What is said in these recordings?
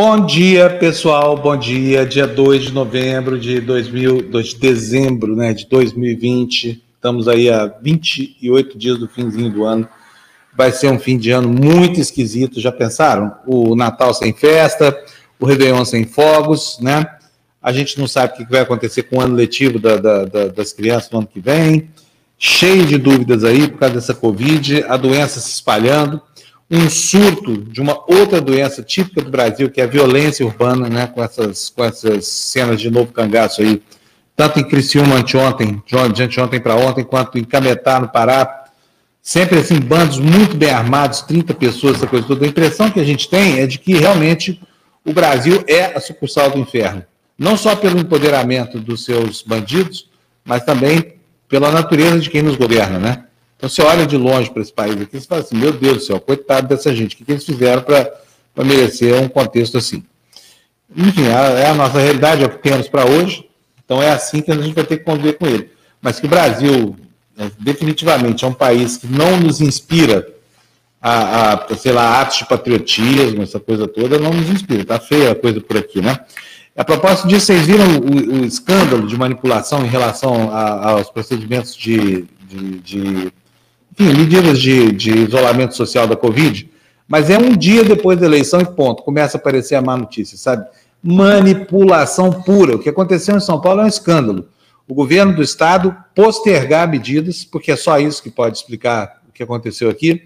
Bom dia, pessoal. Bom dia. Dia 2 de novembro de 2000, de dezembro, né, de 2020. Estamos aí a 28 dias do finzinho do ano. Vai ser um fim de ano muito esquisito. Já pensaram? O Natal sem festa, o Réveillon sem fogos, né? A gente não sabe o que vai acontecer com o ano letivo da, da, da, das crianças no ano que vem. Cheio de dúvidas aí por causa dessa Covid, a doença se espalhando um surto de uma outra doença típica do Brasil, que é a violência urbana, né, com essas, com essas cenas de novo cangaço aí, tanto em Criciúma anteontem, de anteontem para ontem, quanto em Cametá, no Pará, sempre assim, bandos muito bem armados, 30 pessoas, essa coisa toda. A impressão que a gente tem é de que realmente o Brasil é a sucursal do inferno. Não só pelo empoderamento dos seus bandidos, mas também pela natureza de quem nos governa, né? Então você olha de longe para esse país aqui e fala assim, meu Deus do céu, coitado dessa gente, o que, que eles fizeram para merecer um contexto assim? Enfim, é, a nossa realidade, é o que temos para hoje, então é assim que a gente vai ter que conviver com ele. Mas que o Brasil, é, definitivamente, é um país que não nos inspira a, a, sei lá, atos de patriotismo, essa coisa toda, não nos inspira. Tá feia a coisa por aqui, né? A propósito disso, vocês viram o, o escândalo de manipulação em relação a, aos procedimentos de, de, de enfim, medidas de, de isolamento social da Covid, mas é um dia depois da eleição e ponto, começa a aparecer a má notícia, sabe? Manipulação pura. O que aconteceu em São Paulo é um escândalo. O governo do estado postergar medidas, porque é só isso que pode explicar o que aconteceu aqui,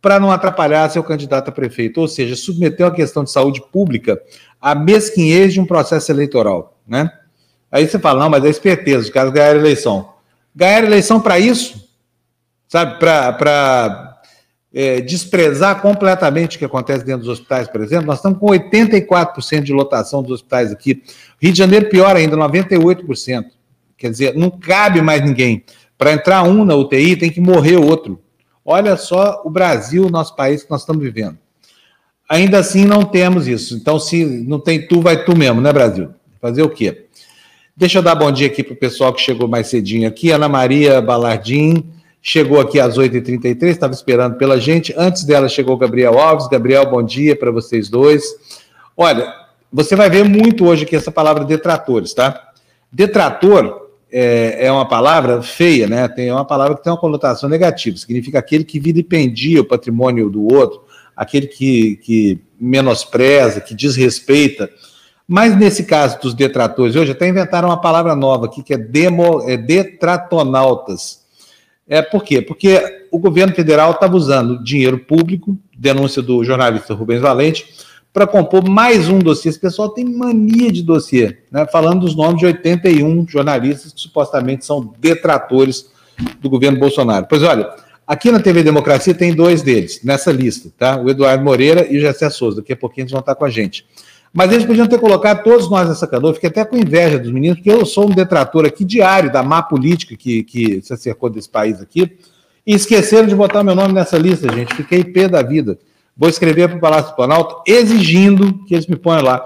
para não atrapalhar seu candidato a prefeito, ou seja, submeteu a questão de saúde pública à mesquinhez de um processo eleitoral, né? Aí você fala, não, mas é esperteza, os caras ganharam eleição. Ganharam eleição para isso? Sabe, para é, desprezar completamente o que acontece dentro dos hospitais, por exemplo. Nós estamos com 84% de lotação dos hospitais aqui. Rio de Janeiro, pior ainda, 98%. Quer dizer, não cabe mais ninguém. Para entrar um na UTI, tem que morrer outro. Olha só o Brasil, nosso país que nós estamos vivendo. Ainda assim, não temos isso. Então, se não tem tu, vai tu mesmo, né, Brasil? Fazer o quê? Deixa eu dar bom dia aqui para o pessoal que chegou mais cedinho aqui. Ana Maria Balardim, chegou aqui às 8h33, estava esperando pela gente. Antes dela chegou Gabriel Alves. Gabriel, bom dia para vocês dois. Olha, você vai ver muito hoje aqui essa palavra detratores, tá? Detrator é, é, uma palavra feia, né? Tem é uma palavra que tem uma conotação negativa. Significa aquele que vilipendia o patrimônio do outro, aquele que, que menospreza, que desrespeita. Mas nesse caso dos detratores, hoje até inventaram uma palavra nova aqui, que é, demo, é detratonautas é, por quê? Porque o governo federal estava usando dinheiro público, denúncia do jornalista Rubens Valente, para compor mais um dossiê. Esse pessoal tem mania de dossiê, né? falando dos nomes de 81 jornalistas que supostamente são detratores do governo Bolsonaro. Pois olha, aqui na TV Democracia tem dois deles nessa lista, tá? O Eduardo Moreira e o Jessé Souza. Daqui a pouquinho eles vão estar com a gente. Mas eles podiam ter colocado todos nós nessa canoa. Fiquei até com inveja dos meninos, porque eu sou um detrator aqui diário da má política que, que se acercou desse país aqui. E esqueceram de botar meu nome nessa lista, gente. Fiquei pé da vida. Vou escrever para o Palácio do Planalto exigindo que eles me ponham lá.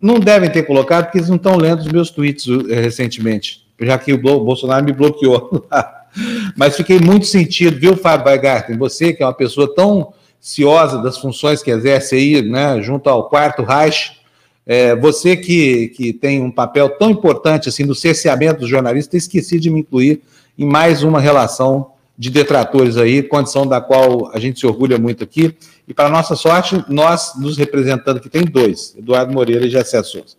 Não devem ter colocado, porque eles não estão lendo os meus tweets uh, recentemente, já que o Bolsonaro me bloqueou. Mas fiquei muito sentido, viu, Fábio Weigarten? Você, que é uma pessoa tão ciosa das funções que exerce aí, né, junto ao quarto Reich, é, você que, que tem um papel tão importante assim no cerceamento dos jornalistas, esqueci de me incluir em mais uma relação de detratores aí, condição da qual a gente se orgulha muito aqui. E, para nossa sorte, nós nos representando aqui tem dois, Eduardo Moreira e Jessé Souza.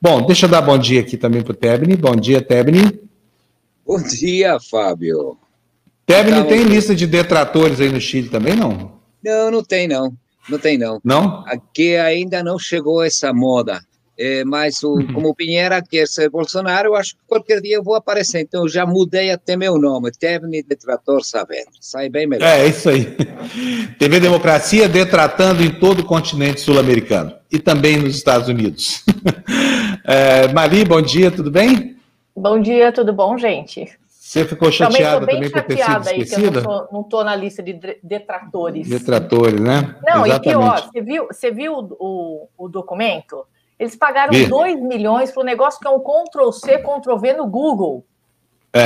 Bom, deixa eu dar bom dia aqui também para o Tebni. Bom dia, Tebni. Bom dia, Fábio. Tebni tem lista de detratores aí no Chile também, não? Não, não tem, não. Não tem, não. Não? Aqui ainda não chegou essa moda. É, mas o, uhum. como o Pinheira quer ser Bolsonaro, eu acho que qualquer dia eu vou aparecer. Então eu já mudei até meu nome, Tevni Detrator Saavedra. Sai bem melhor. É, isso aí. TV Democracia detratando em todo o continente sul-americano e também nos Estados Unidos. É, Mari, bom dia, tudo bem? Bom dia, tudo bom, gente? Você ficou chateada também, também por ter sido esquecida? Aí, eu não estou na lista de detratores. Detratores, né? Não, Exatamente. e pior, você viu, você viu o, o documento? Eles pagaram Vi. 2 milhões para um negócio que é um Ctrl-C, Ctrl-V no Google. É,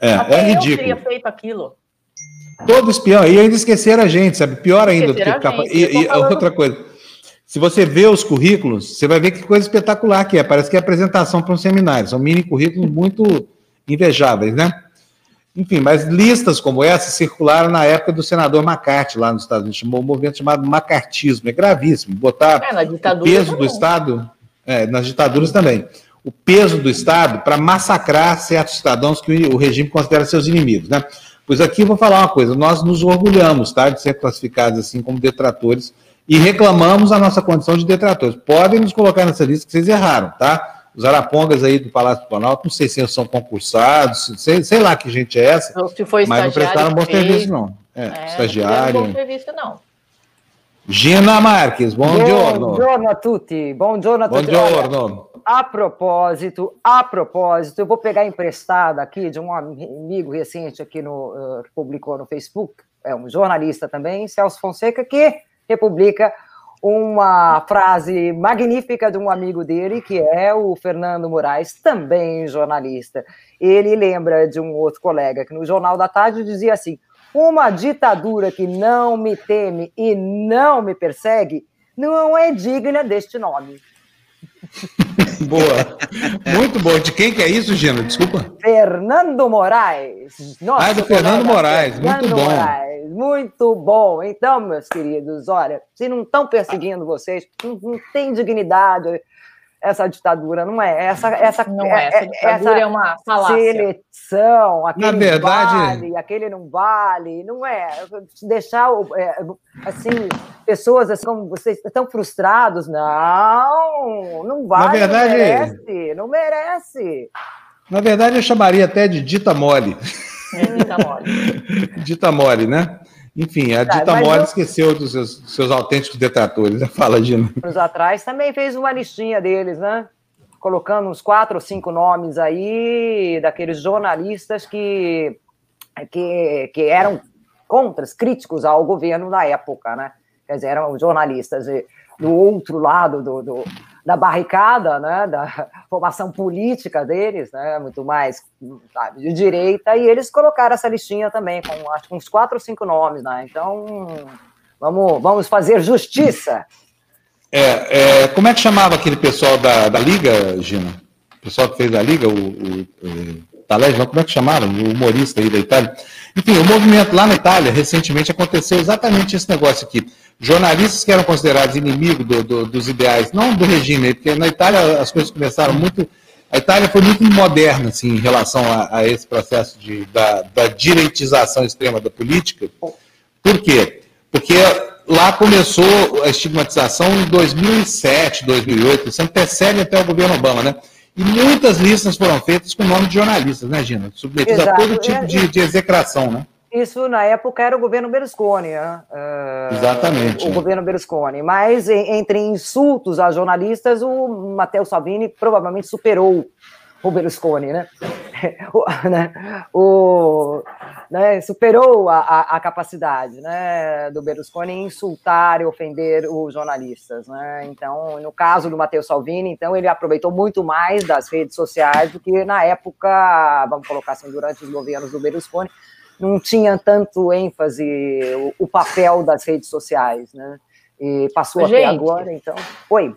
é, Até é ridículo. Eu teria feito aquilo. Todo espião, e ainda esqueceram a gente, sabe? Pior ainda do que ficar. E, e outra coisa Se você vê os currículos, você vai ver que coisa espetacular que é. Parece que é apresentação para um seminário. São mini currículos muito invejáveis, né? Enfim, mas listas como essa circularam na época do senador McCarthy lá nos Estados Unidos, chamou um movimento chamado macartismo, é gravíssimo, botar é, o peso também. do Estado, é, nas ditaduras também, o peso do Estado para massacrar certos cidadãos que o regime considera seus inimigos, né? Pois aqui eu vou falar uma coisa, nós nos orgulhamos, tá, de ser classificados assim como detratores e reclamamos a nossa condição de detratores. Podem nos colocar nessa lista que vocês erraram, tá? Os arapongas aí do Palácio do Planalto, não sei se são concursados, sei, sei lá que gente é essa, se foi mas não prestaram bom serviço, não. É, é estagiário. Não bom serviço, não. Gina Marques, buongiorno. Buongiorno a tutti, buongiorno a tutti. Buongiorno. A propósito, a propósito, eu vou pegar emprestado aqui de um amigo recente aqui no uh, publicou no Facebook, é um jornalista também, Celso Fonseca, que republica uma frase magnífica de um amigo dele, que é o Fernando Moraes, também jornalista. Ele lembra de um outro colega que no Jornal da Tarde dizia assim: uma ditadura que não me teme e não me persegue não é digna deste nome. boa. Muito boa. De quem que é isso, Gina? Desculpa. Fernando Moraes. Nossa, ah, é do Fernando Moraes. Fernando muito bom. Moraes. Muito bom. Então, meus queridos, olha, se não estão perseguindo vocês, não, não tem dignidade essa ditadura, não é? Essa, essa, não é, essa ditadura essa é uma falácia. Seleção, aquele Na verdade... vale, aquele não vale, não é? Deixar, é, assim, pessoas assim como vocês tão frustrados, não, não vale, Na verdade, não merece, não merece. Na verdade, eu chamaria até de dita mole. É, dita mole. dita mole, né? Enfim, a tá, Dita Mole eu... esqueceu dos seus, seus autênticos detratores. Né? Fala, Gina. Anos atrás também fez uma listinha deles, né? Colocando uns quatro ou cinco nomes aí daqueles jornalistas que, que, que eram contras, críticos ao governo na época, né? Quer dizer, eram jornalistas do outro lado do, do da barricada, né, da formação política deles, né, muito mais sabe, de direita, e eles colocaram essa listinha também, com acho que uns quatro ou cinco nomes, né, então vamos, vamos fazer justiça. É, é, como é que chamava aquele pessoal da, da Liga, Gina? O pessoal que fez a Liga, o, o, o Talés, como é que chamava? O humorista aí da Itália. Enfim, o movimento lá na Itália, recentemente, aconteceu exatamente esse negócio aqui jornalistas que eram considerados inimigos do, do, dos ideais, não do regime, porque na Itália as coisas começaram muito. A Itália foi muito moderna assim, em relação a, a esse processo de, da, da direitização extrema da política. Por quê? Porque lá começou a estigmatização em 2007, 2008, isso antecede até o governo Obama, né? E muitas listas foram feitas com nome de jornalistas, né, Gina? Submetidas Exato. a todo tipo é, de, de execração, né? Isso, na época, era o governo Berlusconi. Né? Uh, Exatamente. O governo Berlusconi. Mas, entre insultos a jornalistas, o Matteo Salvini provavelmente superou o Berlusconi, né? o, né? O, né? Superou a, a, a, capacidade né? do Berlusconi em insultar e ofender os jornalistas, né? Então, no caso do Matteo Salvini, então, ele aproveitou muito mais das redes sociais do que na época, vamos colocar assim, durante os governos do Berlusconi, não tinha tanto ênfase o, o papel das redes sociais, né? E passou Gente, até agora, então. Oi.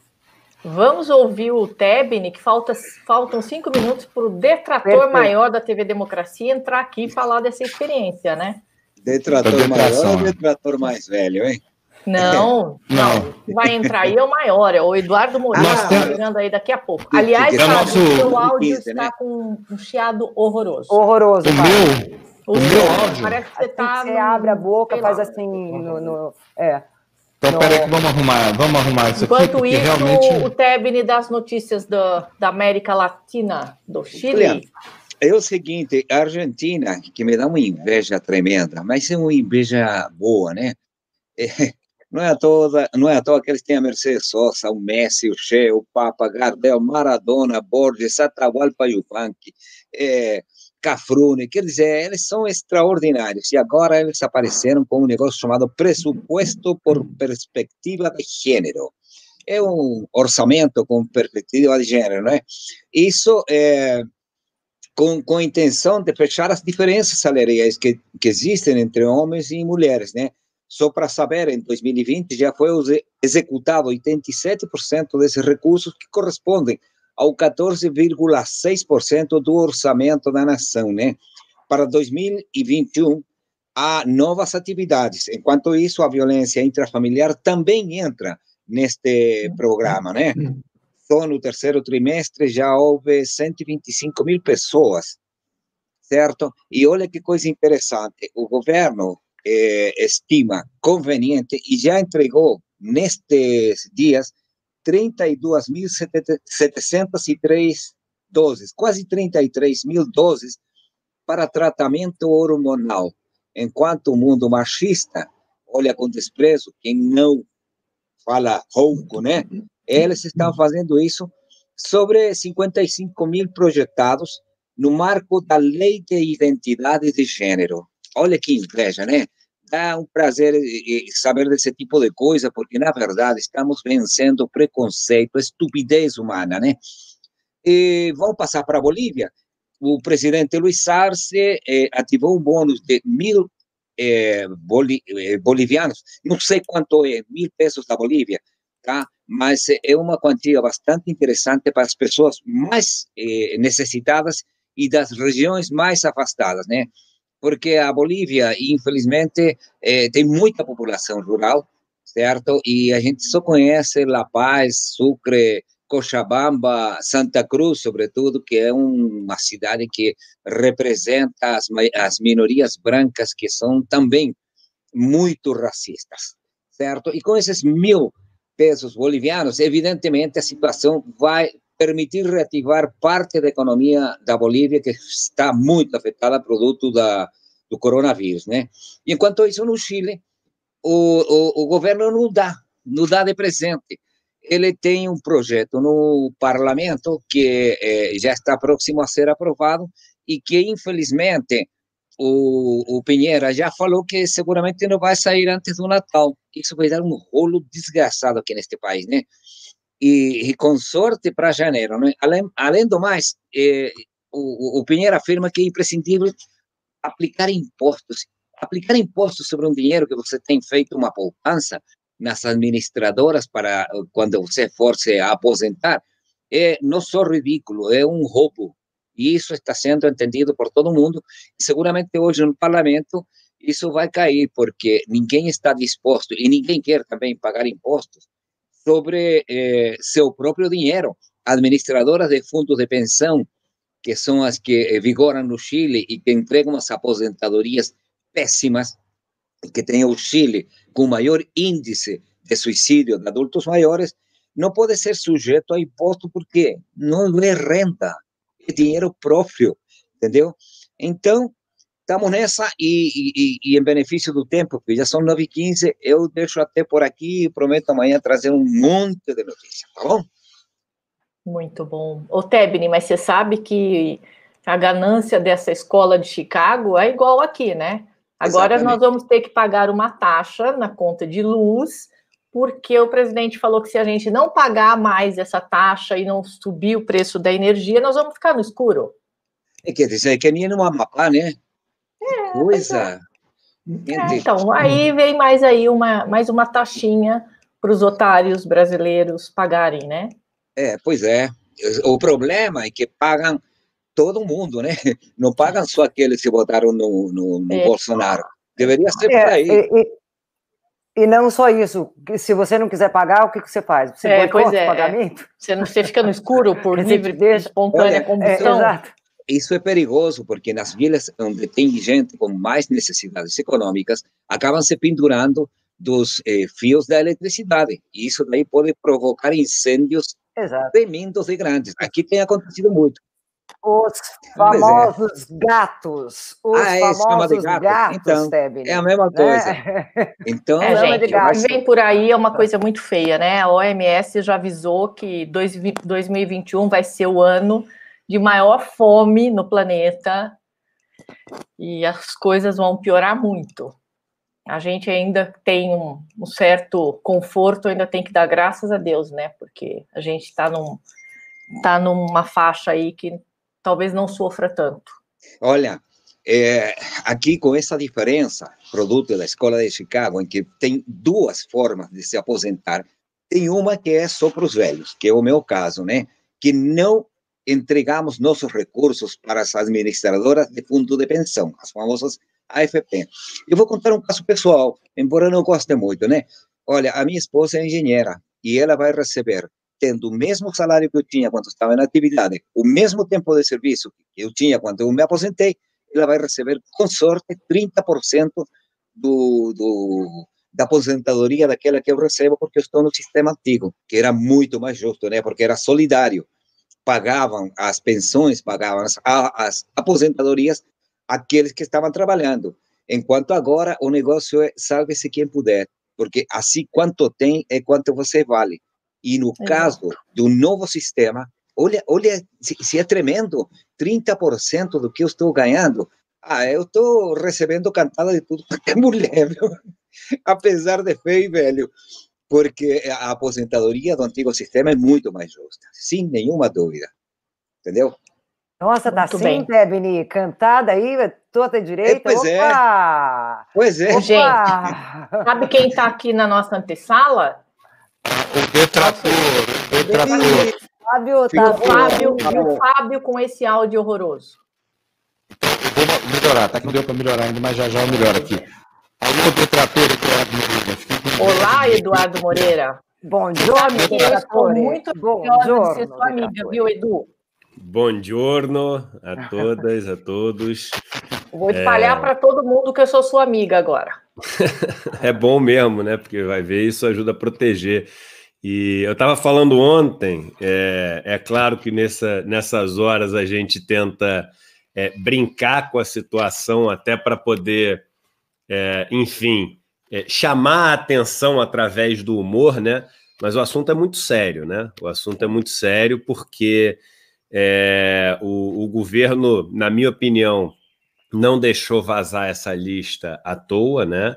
Vamos ouvir o Tebni, que falta, faltam cinco minutos para o detrator Perfeito. maior da TV Democracia entrar aqui e falar dessa experiência, né? Detrator maior ou detrator mais velho, hein? Não, não, Vai entrar aí é o maior, é o Eduardo Moreira, ah, tá chegando aí daqui a pouco. Aliás, é o seu áudio está né? com um chiado horroroso. Horroroso. O meu, o, o meu áudio. Parece que você, assim tá você abre a boca, faz assim. No, no, é. Então, no... peraí que vamos arrumar, vamos arrumar isso Enquanto aqui. Enquanto isso, realmente... o Tebni das notícias do, da América Latina, do Chile. É o seguinte, a Argentina, que me dá uma inveja tremenda, mas é uma inveja boa, né? É, não é à toa, não é à toa que eles têm a Mercedes Sosa, o Messi, o Che, o Papa, Gardel, Maradona, Borges, Atahualpa Yupanqui, é, Cafrune, quer dizer, eles são extraordinários. E agora eles apareceram com um negócio chamado pressuposto por perspectiva de gênero. É um orçamento com perspectiva de gênero, né? Isso é com, com a intenção de fechar as diferenças salariais que, que existem entre homens e mulheres, né? Só para saber, em 2020 já foi executado 87% desses recursos que correspondem ao 14,6% do orçamento da nação, né? Para 2021, há novas atividades. Enquanto isso, a violência intrafamiliar também entra neste programa, né? Só no terceiro trimestre já houve 125 mil pessoas, certo? E olha que coisa interessante, o governo eh, estima conveniente e já entregou nestes dias 32.703 doses, quase 33 mil doses para tratamento hormonal. Enquanto o mundo machista olha com desprezo quem não fala rouco, né? Eles estão fazendo isso sobre 55 mil projetados no marco da Lei de Identidade de Gênero. Olha que inveja, né? Dá um prazer saber desse tipo de coisa, porque, na verdade, estamos vencendo preconceito, estupidez humana, né? E vamos passar para a Bolívia. O presidente Luiz Arce eh, ativou um bônus de mil eh, boli, eh, bolivianos, não sei quanto é, mil pesos da Bolívia, tá? Mas é uma quantia bastante interessante para as pessoas mais eh, necessitadas e das regiões mais afastadas, né? Porque a Bolívia, infelizmente, é, tem muita população rural, certo? E a gente só conhece La Paz, Sucre, Cochabamba, Santa Cruz, sobretudo, que é uma cidade que representa as, as minorias brancas, que são também muito racistas, certo? E com esses mil pesos bolivianos, evidentemente a situação vai permitir reativar parte da economia da Bolívia, que está muito afetada produto da, do coronavírus, né? E enquanto isso, no Chile, o, o, o governo não dá, não dá de presente. Ele tem um projeto no parlamento que eh, já está próximo a ser aprovado e que, infelizmente, o, o Pinheira já falou que seguramente não vai sair antes do Natal. Isso vai dar um rolo desgraçado aqui neste país, né? E, e com sorte para janeiro. Né? Além, além do mais, eh, o, o Pinheiro afirma que é imprescindível aplicar impostos. Aplicar impostos sobre um dinheiro que você tem feito uma poupança nas administradoras para quando você for se aposentar é não só ridículo, é um roubo. E isso está sendo entendido por todo mundo. Seguramente hoje no parlamento isso vai cair, porque ninguém está disposto e ninguém quer também pagar impostos sobre eh, seu próprio dinheiro. Administradoras de fundos de pensão, que são as que eh, vigoram no Chile e que entregam as aposentadorias péssimas, que tem o Chile com o maior índice de suicídio de adultos maiores, não pode ser sujeito a imposto porque não é renda, é dinheiro próprio, entendeu? Então, estamos nessa e, e, e, em benefício do tempo, porque já são 9h15, eu deixo até por aqui e prometo amanhã trazer um monte de notícias, tá bom? Muito bom. Ô, Tebni, mas você sabe que a ganância dessa escola de Chicago é igual aqui, né? Agora Exatamente. nós vamos ter que pagar uma taxa na conta de luz, porque o presidente falou que se a gente não pagar mais essa taxa e não subir o preço da energia, nós vamos ficar no escuro. É, quer dizer, que nem no Amapá, né? É, coisa. É, então, aí vem mais aí uma, mais uma taxinha para os otários brasileiros pagarem, né? É, pois é. O problema é que pagam todo mundo, né? Não pagam só aqueles que votaram no, no, no é. Bolsonaro. Deveria ser é, por aí. E, e, não só isso. Se você não quiser pagar, o que, que você faz? Você é, pois é, o pagamento? Você, não, você fica no escuro por livre, deixa, espontânea combustão. exato isso é perigoso porque nas vilas onde tem gente com mais necessidades econômicas acabam se pendurando dos eh, fios da eletricidade e isso daí pode provocar incêndios Exato. tremendos e grandes. Aqui tem acontecido muito. Os famosos é. gatos. Os ah, é, famosos gato. gatos, então, É a mesma coisa. É. Então, é, gente, o vem por aí é uma coisa muito feia, né? A OMS já avisou que 2021 vai ser o ano de maior fome no planeta e as coisas vão piorar muito. A gente ainda tem um, um certo conforto, ainda tem que dar graças a Deus, né? Porque a gente está num, tá numa faixa aí que talvez não sofra tanto. Olha, é, aqui com essa diferença, produto da Escola de Chicago, em que tem duas formas de se aposentar, tem uma que é só para os velhos, que é o meu caso, né? Que não entregamos nossos recursos para as administradoras de fundo de pensão, as famosas AFP. Eu vou contar um caso pessoal, embora não goste muito, né? Olha, a minha esposa é engenheira e ela vai receber, tendo o mesmo salário que eu tinha quando estava na atividade, o mesmo tempo de serviço que eu tinha quando eu me aposentei, ela vai receber, com sorte, 30% do, do, da aposentadoria daquela que eu recebo, porque eu estou no sistema antigo, que era muito mais justo, né? Porque era solidário. Pagavam as pensões, pagavam as, as aposentadorias aqueles que estavam trabalhando. Enquanto agora o negócio é salve-se quem puder, porque assim quanto tem é quanto você vale. E no caso do novo sistema, olha, olha se, se é tremendo, 30% do que eu estou ganhando, ah, eu estou recebendo cantada de tudo que é mulher, viu? apesar de feio e velho, porque a aposentadoria do antigo sistema é muito mais justa, sem nenhuma dúvida, entendeu? Nossa, tá assim, bem. Debni, cantada aí, toda direita. É, pois é. Opa! é. Pois é. Opa! Gente, sabe quem está aqui na nossa antessala? O detrator, o detrator. Fábio, tá o Fábio, e o Fábio com esse áudio horroroso. Eu vou melhorar, tá que não deu para melhorar ainda, mas já já eu melhoro aqui. Alô, detrator, Eduardo Moreira. Olá, Eduardo Moreira. Bom dia, Eu estou muito orgulhosa de ser sua amiga, viu, Edu? Bom giorno a todas, a todos. Vou espalhar é... para todo mundo que eu sou sua amiga agora. é bom mesmo, né? Porque vai ver, isso ajuda a proteger. E eu estava falando ontem, é, é, claro que nessa, nessas horas a gente tenta é, brincar com a situação até para poder, é, enfim, é, chamar a atenção através do humor, né? Mas o assunto é muito sério, né? O assunto é muito sério porque é, o, o governo, na minha opinião, não deixou vazar essa lista à toa, né?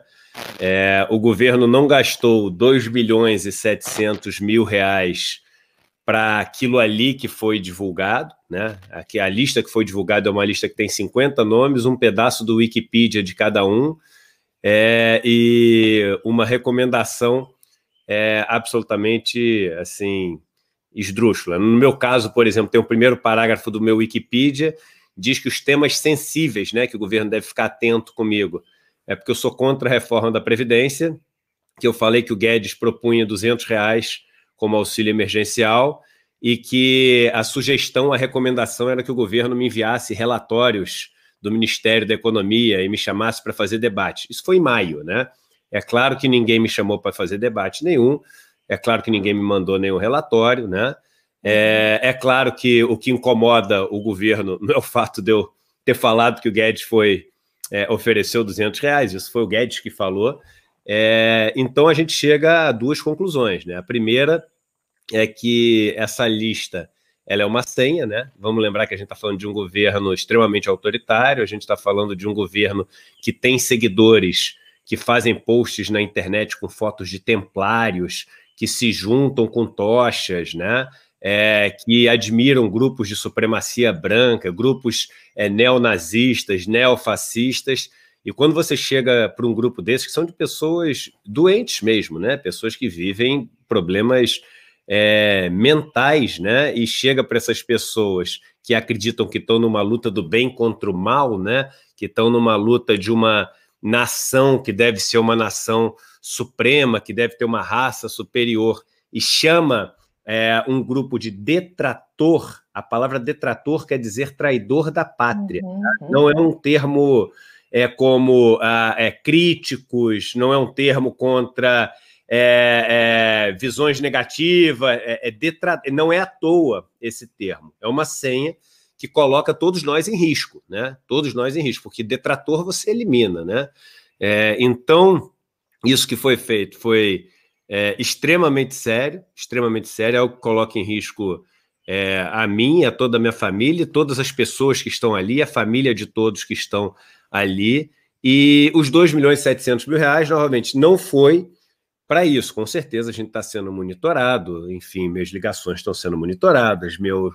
É, o governo não gastou 2 bilhões e 700 mil reais para aquilo ali que foi divulgado, né? Aqui, a lista que foi divulgada é uma lista que tem 50 nomes, um pedaço do Wikipedia de cada um, é, e uma recomendação é, absolutamente assim esdrúxula. No meu caso, por exemplo, tem o primeiro parágrafo do meu Wikipedia, diz que os temas sensíveis, né, que o governo deve ficar atento comigo, é porque eu sou contra a reforma da Previdência, que eu falei que o Guedes propunha 200 reais como auxílio emergencial e que a sugestão, a recomendação era que o governo me enviasse relatórios do Ministério da Economia e me chamasse para fazer debate. Isso foi em maio, né? É claro que ninguém me chamou para fazer debate nenhum, é claro que ninguém me mandou nenhum relatório, né? É, é, claro que o que incomoda o governo não é o fato de eu ter falado que o Guedes foi é, ofereceu 200 reais, isso foi o Guedes que falou. É, então a gente chega a duas conclusões, né? A primeira é que essa lista ela é uma senha, né? Vamos lembrar que a gente está falando de um governo extremamente autoritário, a gente está falando de um governo que tem seguidores que fazem posts na internet com fotos de templários, que se juntam com tochas, né? É, que admiram grupos de supremacia branca, grupos é, neonazistas, neofascistas. E quando você chega para um grupo desses, que são de pessoas doentes mesmo, né? Pessoas que vivem problemas é, mentais, né? E chega para essas pessoas que acreditam que estão numa luta do bem contra o mal, né? Que estão numa luta de uma nação que deve ser uma nação suprema, que deve ter uma raça superior, e chama é, um grupo de detrator, a palavra detrator quer dizer traidor da pátria. Uhum. Não é um termo é, como ah, é, críticos, não é um termo contra é, é, visões negativas, é, é não é à toa esse termo, é uma senha que coloca todos nós em risco, né? Todos nós em risco, porque detrator você elimina, né? É, então, isso que foi feito foi é, extremamente sério, extremamente sério, é o que coloca em risco é, a mim, a toda a minha família, todas as pessoas que estão ali, a família de todos que estão ali, e os 2 milhões e 700 mil reais, novamente, não foi para isso, com certeza a gente está sendo monitorado, enfim, minhas ligações estão sendo monitoradas, meu,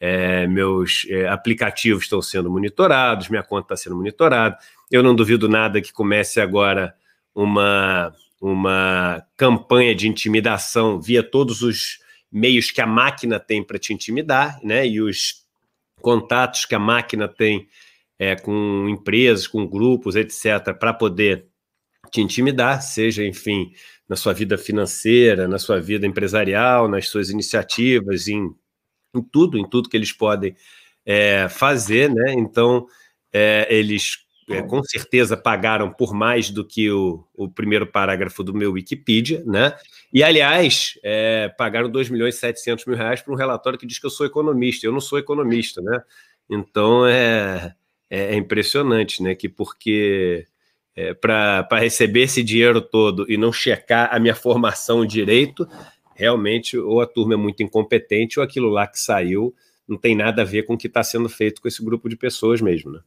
é, meus é, aplicativos estão sendo monitorados, minha conta está sendo monitorada. Eu não duvido nada que comece agora uma, uma campanha de intimidação via todos os meios que a máquina tem para te intimidar, né? E os contatos que a máquina tem é, com empresas, com grupos, etc., para poder te intimidar, seja, enfim, na sua vida financeira, na sua vida empresarial, nas suas iniciativas, em, em tudo, em tudo que eles podem é, fazer, né? Então, é, eles é, com certeza pagaram por mais do que o, o primeiro parágrafo do meu Wikipedia, né? E, aliás, é, pagaram 2 milhões e 700 mil reais por um relatório que diz que eu sou economista. Eu não sou economista, né? Então, é, é, é impressionante, né? Que porque é, para receber esse dinheiro todo e não checar a minha formação direito, realmente ou a turma é muito incompetente ou aquilo lá que saiu não tem nada a ver com o que está sendo feito com esse grupo de pessoas mesmo, né?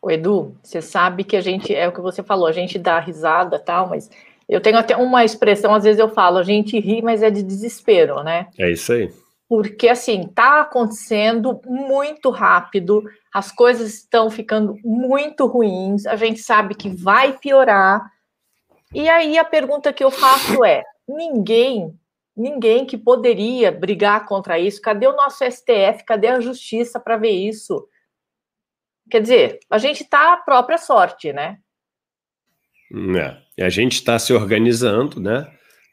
O Edu, você sabe que a gente, é o que você falou, a gente dá risada tal, mas eu tenho até uma expressão, às vezes eu falo, a gente ri, mas é de desespero, né? É isso aí. Porque, assim, tá acontecendo muito rápido, as coisas estão ficando muito ruins, a gente sabe que vai piorar. E aí a pergunta que eu faço é: ninguém, ninguém que poderia brigar contra isso, cadê o nosso STF, cadê a justiça para ver isso? Quer dizer, a gente está à própria sorte, né? É, a gente está se organizando, né,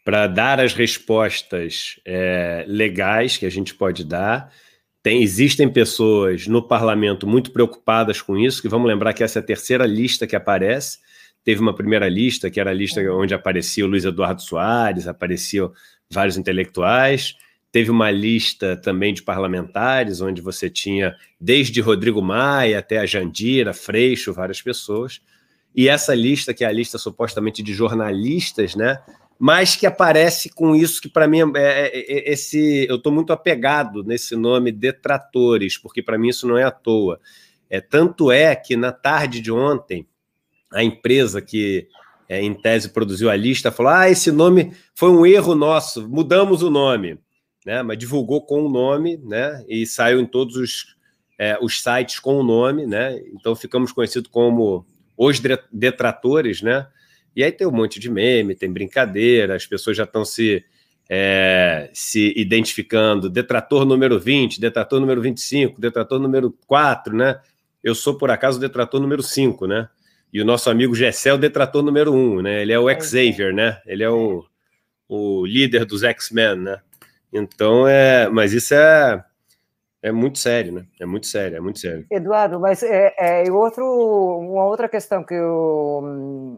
para dar as respostas é, legais que a gente pode dar tem, existem pessoas no parlamento muito preocupadas com isso, que vamos lembrar que essa é a terceira lista que aparece. Teve uma primeira lista, que era a lista onde aparecia o Luiz Eduardo Soares, apareciam vários intelectuais. Teve uma lista também de parlamentares, onde você tinha desde Rodrigo Maia até a Jandira, Freixo, várias pessoas. E essa lista, que é a lista supostamente de jornalistas, né? Mas que aparece com isso que para mim é, é, é, esse eu estou muito apegado nesse nome detratores, porque para mim isso não é à toa. É tanto é que na tarde de ontem a empresa que é, em tese produziu a lista falou: ah, esse nome foi um erro nosso, mudamos o nome, né? Mas divulgou com o nome, né? E saiu em todos os, é, os sites com o nome, né? Então ficamos conhecidos como os detratores, né? E aí tem um monte de meme, tem brincadeira, as pessoas já estão se, é, se identificando. Detrator número 20, detrator número 25, detrator número 4, né? Eu sou, por acaso, o detrator número 5, né? E o nosso amigo Gessé é o detrator número 1, né? Ele é o Xavier, né? Ele é o, o líder dos X-Men, né? Então, é... Mas isso é... É muito sério, né? É muito sério, é muito sério. Eduardo, mas é, é outro, uma outra questão que eu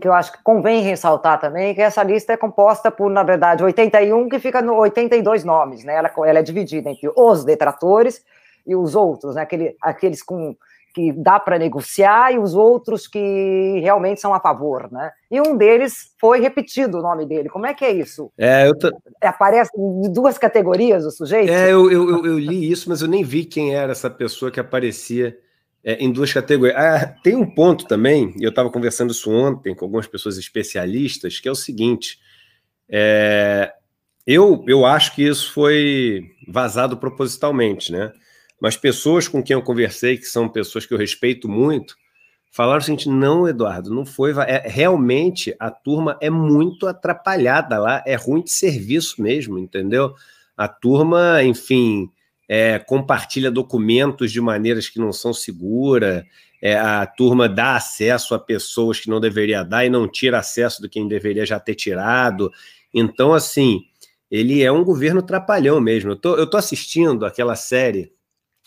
que eu acho que convém ressaltar também, que essa lista é composta por, na verdade, 81, que fica no 82 nomes, né? Ela, ela é dividida entre os detratores e os outros, né? Aquele, aqueles com que dá para negociar e os outros que realmente são a favor, né? E um deles foi repetido o nome dele. Como é que é isso? É, eu tô... Aparece em duas categorias o sujeito? É, eu, eu, eu, eu li isso, mas eu nem vi quem era essa pessoa que aparecia é, em duas categorias. Ah, tem um ponto também, e eu estava conversando isso ontem com algumas pessoas especialistas, que é o seguinte: é, eu, eu acho que isso foi vazado propositalmente, né? Mas pessoas com quem eu conversei, que são pessoas que eu respeito muito, falaram o seguinte: não, Eduardo, não foi. É, realmente a turma é muito atrapalhada lá, é ruim de serviço mesmo, entendeu? A turma, enfim é, compartilha documentos de maneiras que não são seguras, é, a turma dá acesso a pessoas que não deveria dar e não tira acesso do quem deveria já ter tirado. Então, assim, ele é um governo trapalhão mesmo. Eu tô, eu tô assistindo aquela série,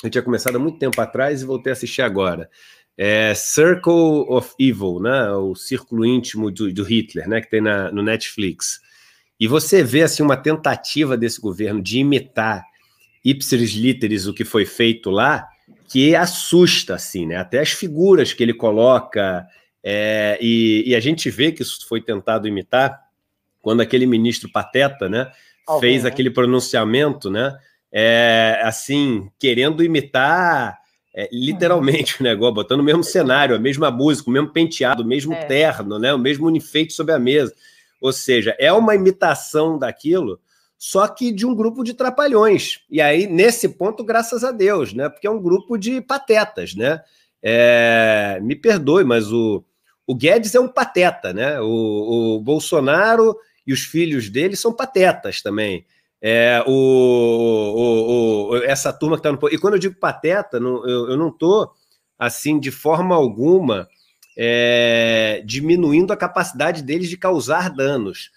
eu tinha começado há muito tempo atrás e voltei a assistir agora. É Circle of Evil, né? O círculo íntimo do, do Hitler, né? Que tem na, no Netflix. E você vê assim uma tentativa desse governo de imitar ipsis literis o que foi feito lá, que assusta, assim, né? Até as figuras que ele coloca, é, e, e, a gente vê que isso foi tentado imitar quando aquele ministro Pateta, né, fez né? aquele pronunciamento, né, é, assim, querendo imitar é, literalmente o negócio, botando o mesmo cenário, a mesma música, o mesmo penteado, o mesmo é. terno, né, o mesmo enfeite sobre a mesa. Ou seja, é uma imitação daquilo só que de um grupo de trapalhões. E aí, nesse ponto, graças a Deus, né? Porque é um grupo de patetas, né? É, me perdoe, mas o, o Guedes é um pateta, né? O, o Bolsonaro e os filhos dele são patetas também. É, o, o, o, essa turma que está no. E quando eu digo pateta, não, eu, eu não estou, assim, de forma alguma, é, diminuindo a capacidade deles de causar danos.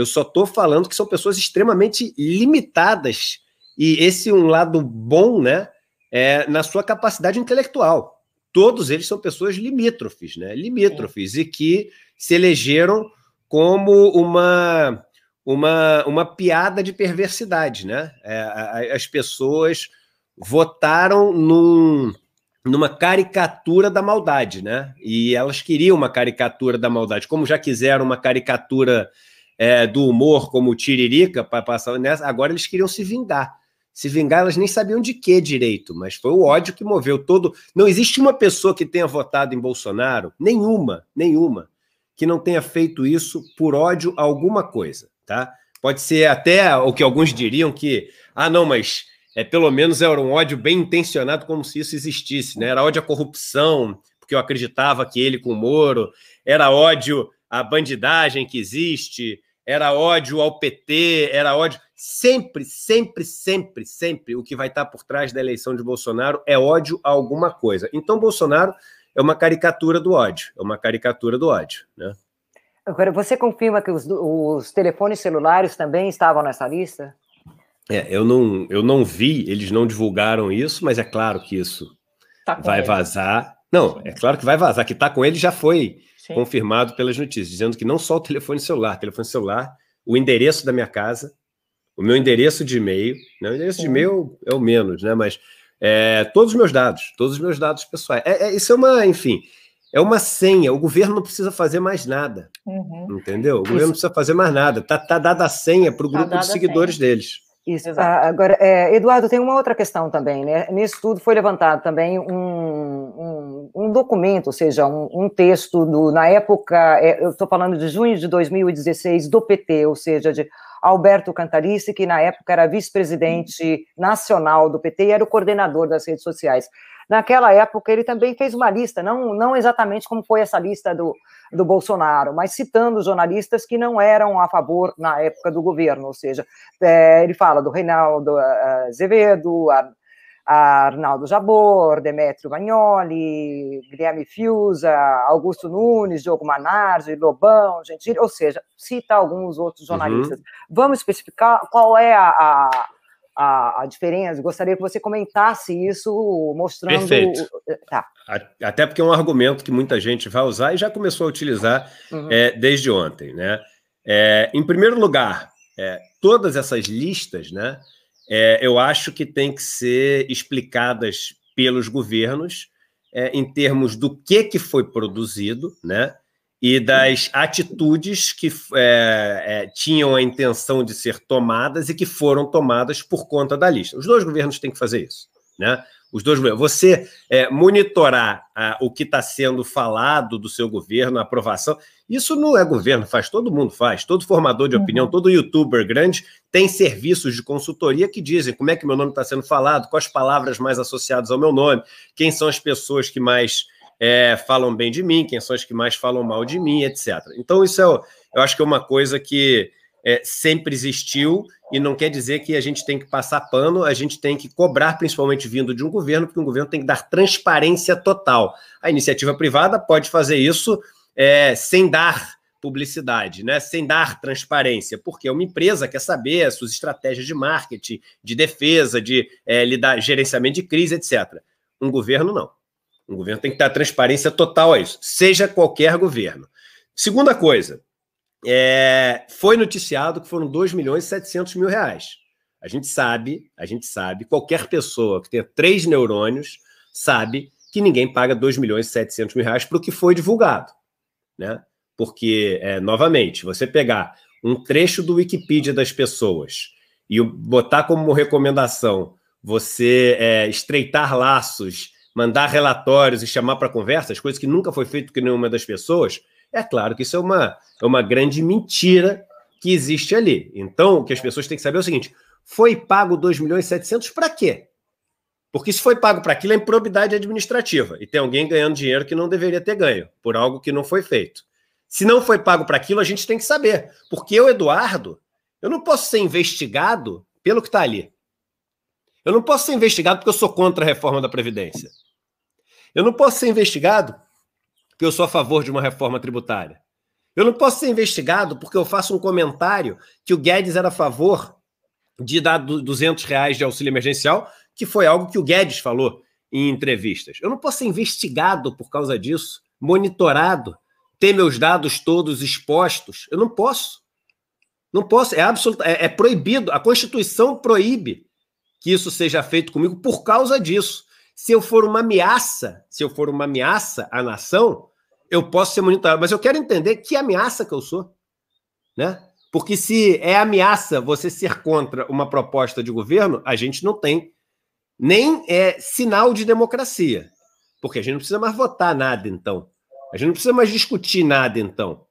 Eu só estou falando que são pessoas extremamente limitadas e esse um lado bom, né, é na sua capacidade intelectual. Todos eles são pessoas limítrofes, né, limítrofes e que se elegeram como uma uma, uma piada de perversidade, né? É, as pessoas votaram num, numa caricatura da maldade, né? E elas queriam uma caricatura da maldade, como já quiseram uma caricatura é, do humor como Tiririca para passar nessa, agora eles queriam se vingar. Se vingar, elas nem sabiam de que direito, mas foi o ódio que moveu todo. Não existe uma pessoa que tenha votado em Bolsonaro, nenhuma, nenhuma, que não tenha feito isso por ódio a alguma coisa, tá? Pode ser até o que alguns diriam que, ah, não, mas é pelo menos era um ódio bem intencionado, como se isso existisse, né? Era ódio à corrupção, porque eu acreditava que ele com o Moro, era ódio à bandidagem que existe, era ódio ao PT, era ódio. Sempre, sempre, sempre, sempre o que vai estar por trás da eleição de Bolsonaro é ódio a alguma coisa. Então, Bolsonaro é uma caricatura do ódio, é uma caricatura do ódio, né? Agora, você confirma que os, os telefones celulares também estavam nessa lista? É, eu não, eu não vi, eles não divulgaram isso, mas é claro que isso tá vai ele. vazar. Não, é claro que vai vazar. Que está com ele já foi Sim. confirmado pelas notícias, dizendo que não só o telefone celular, telefone celular, o endereço da minha casa, o meu endereço de e-mail, né? o endereço Sim. de e-mail é o menos, né? Mas é, todos os meus dados, todos os meus dados pessoais. É, é, isso é uma, enfim, é uma senha. O governo não precisa fazer mais nada. Uhum. Entendeu? O governo não precisa fazer mais nada. Tá, tá dada a senha para o tá grupo de seguidores deles. Isso. Ah, agora, é, Eduardo, tem uma outra questão também, né? Nesse estudo foi levantado também um, um, um documento, ou seja, um, um texto do, na época, é, eu estou falando de junho de 2016, do PT, ou seja, de Alberto Cantalice, que na época era vice-presidente nacional do PT e era o coordenador das redes sociais. Naquela época, ele também fez uma lista, não, não exatamente como foi essa lista do, do Bolsonaro, mas citando jornalistas que não eram a favor na época do governo, ou seja, é, ele fala do Reinaldo uh, Azevedo, a, a Arnaldo Jabor, Demétrio Bagnoli, Guilherme Fiuza, Augusto Nunes, Diogo Manardi, Lobão, Gentili, ou seja, cita alguns outros uhum. jornalistas. Uhum. Vamos especificar qual é a, a a, a, diferença. Gostaria que você comentasse isso, mostrando. Perfeito. Tá. Até porque é um argumento que muita gente vai usar e já começou a utilizar uhum. é, desde ontem, né? É, em primeiro lugar, é, todas essas listas, né? É, eu acho que tem que ser explicadas pelos governos é, em termos do que que foi produzido, né? E das atitudes que é, é, tinham a intenção de ser tomadas e que foram tomadas por conta da lista. Os dois governos têm que fazer isso, né? Os dois governos. Você é, monitorar o que está sendo falado do seu governo, a aprovação, isso não é governo, faz, todo mundo faz, todo formador de opinião, uhum. todo youtuber grande tem serviços de consultoria que dizem como é que meu nome está sendo falado, quais palavras mais associadas ao meu nome, quem são as pessoas que mais é, falam bem de mim, quem são os que mais falam mal de mim, etc. Então, isso é, eu acho que é uma coisa que é, sempre existiu e não quer dizer que a gente tem que passar pano, a gente tem que cobrar, principalmente vindo de um governo, porque um governo tem que dar transparência total. A iniciativa privada pode fazer isso é, sem dar publicidade, né? sem dar transparência, porque uma empresa quer saber as suas estratégias de marketing, de defesa, de é, lidar, gerenciamento de crise, etc. Um governo não. O governo tem que dar transparência total a isso, seja qualquer governo. Segunda coisa, é, foi noticiado que foram 2 milhões e 700 mil reais. A gente sabe, a gente sabe, qualquer pessoa que tenha três neurônios sabe que ninguém paga 2 milhões e 700 mil reais para o que foi divulgado. Né? Porque, é, novamente, você pegar um trecho do Wikipedia das pessoas e botar como recomendação você é, estreitar laços mandar relatórios e chamar para conversas, coisas que nunca foi feito com nenhuma das pessoas, é claro que isso é uma, é uma grande mentira que existe ali. Então, o que as pessoas têm que saber é o seguinte: foi pago 2 milhões e 700 para quê? Porque se foi pago para aquilo é improbidade administrativa e tem alguém ganhando dinheiro que não deveria ter ganho por algo que não foi feito. Se não foi pago para aquilo, a gente tem que saber. Porque eu, Eduardo, eu não posso ser investigado pelo que está ali. Eu não posso ser investigado porque eu sou contra a reforma da Previdência. Eu não posso ser investigado porque eu sou a favor de uma reforma tributária. Eu não posso ser investigado porque eu faço um comentário que o Guedes era a favor de dar 200 reais de auxílio emergencial, que foi algo que o Guedes falou em entrevistas. Eu não posso ser investigado por causa disso, monitorado, ter meus dados todos expostos. Eu não posso. Não posso. É absoluto, é, é proibido. A Constituição proíbe que isso seja feito comigo por causa disso. Se eu for uma ameaça, se eu for uma ameaça à nação, eu posso ser monitorado. Mas eu quero entender que ameaça que eu sou, né? Porque se é ameaça você ser contra uma proposta de governo, a gente não tem nem é, sinal de democracia. Porque a gente não precisa mais votar nada, então. A gente não precisa mais discutir nada, então.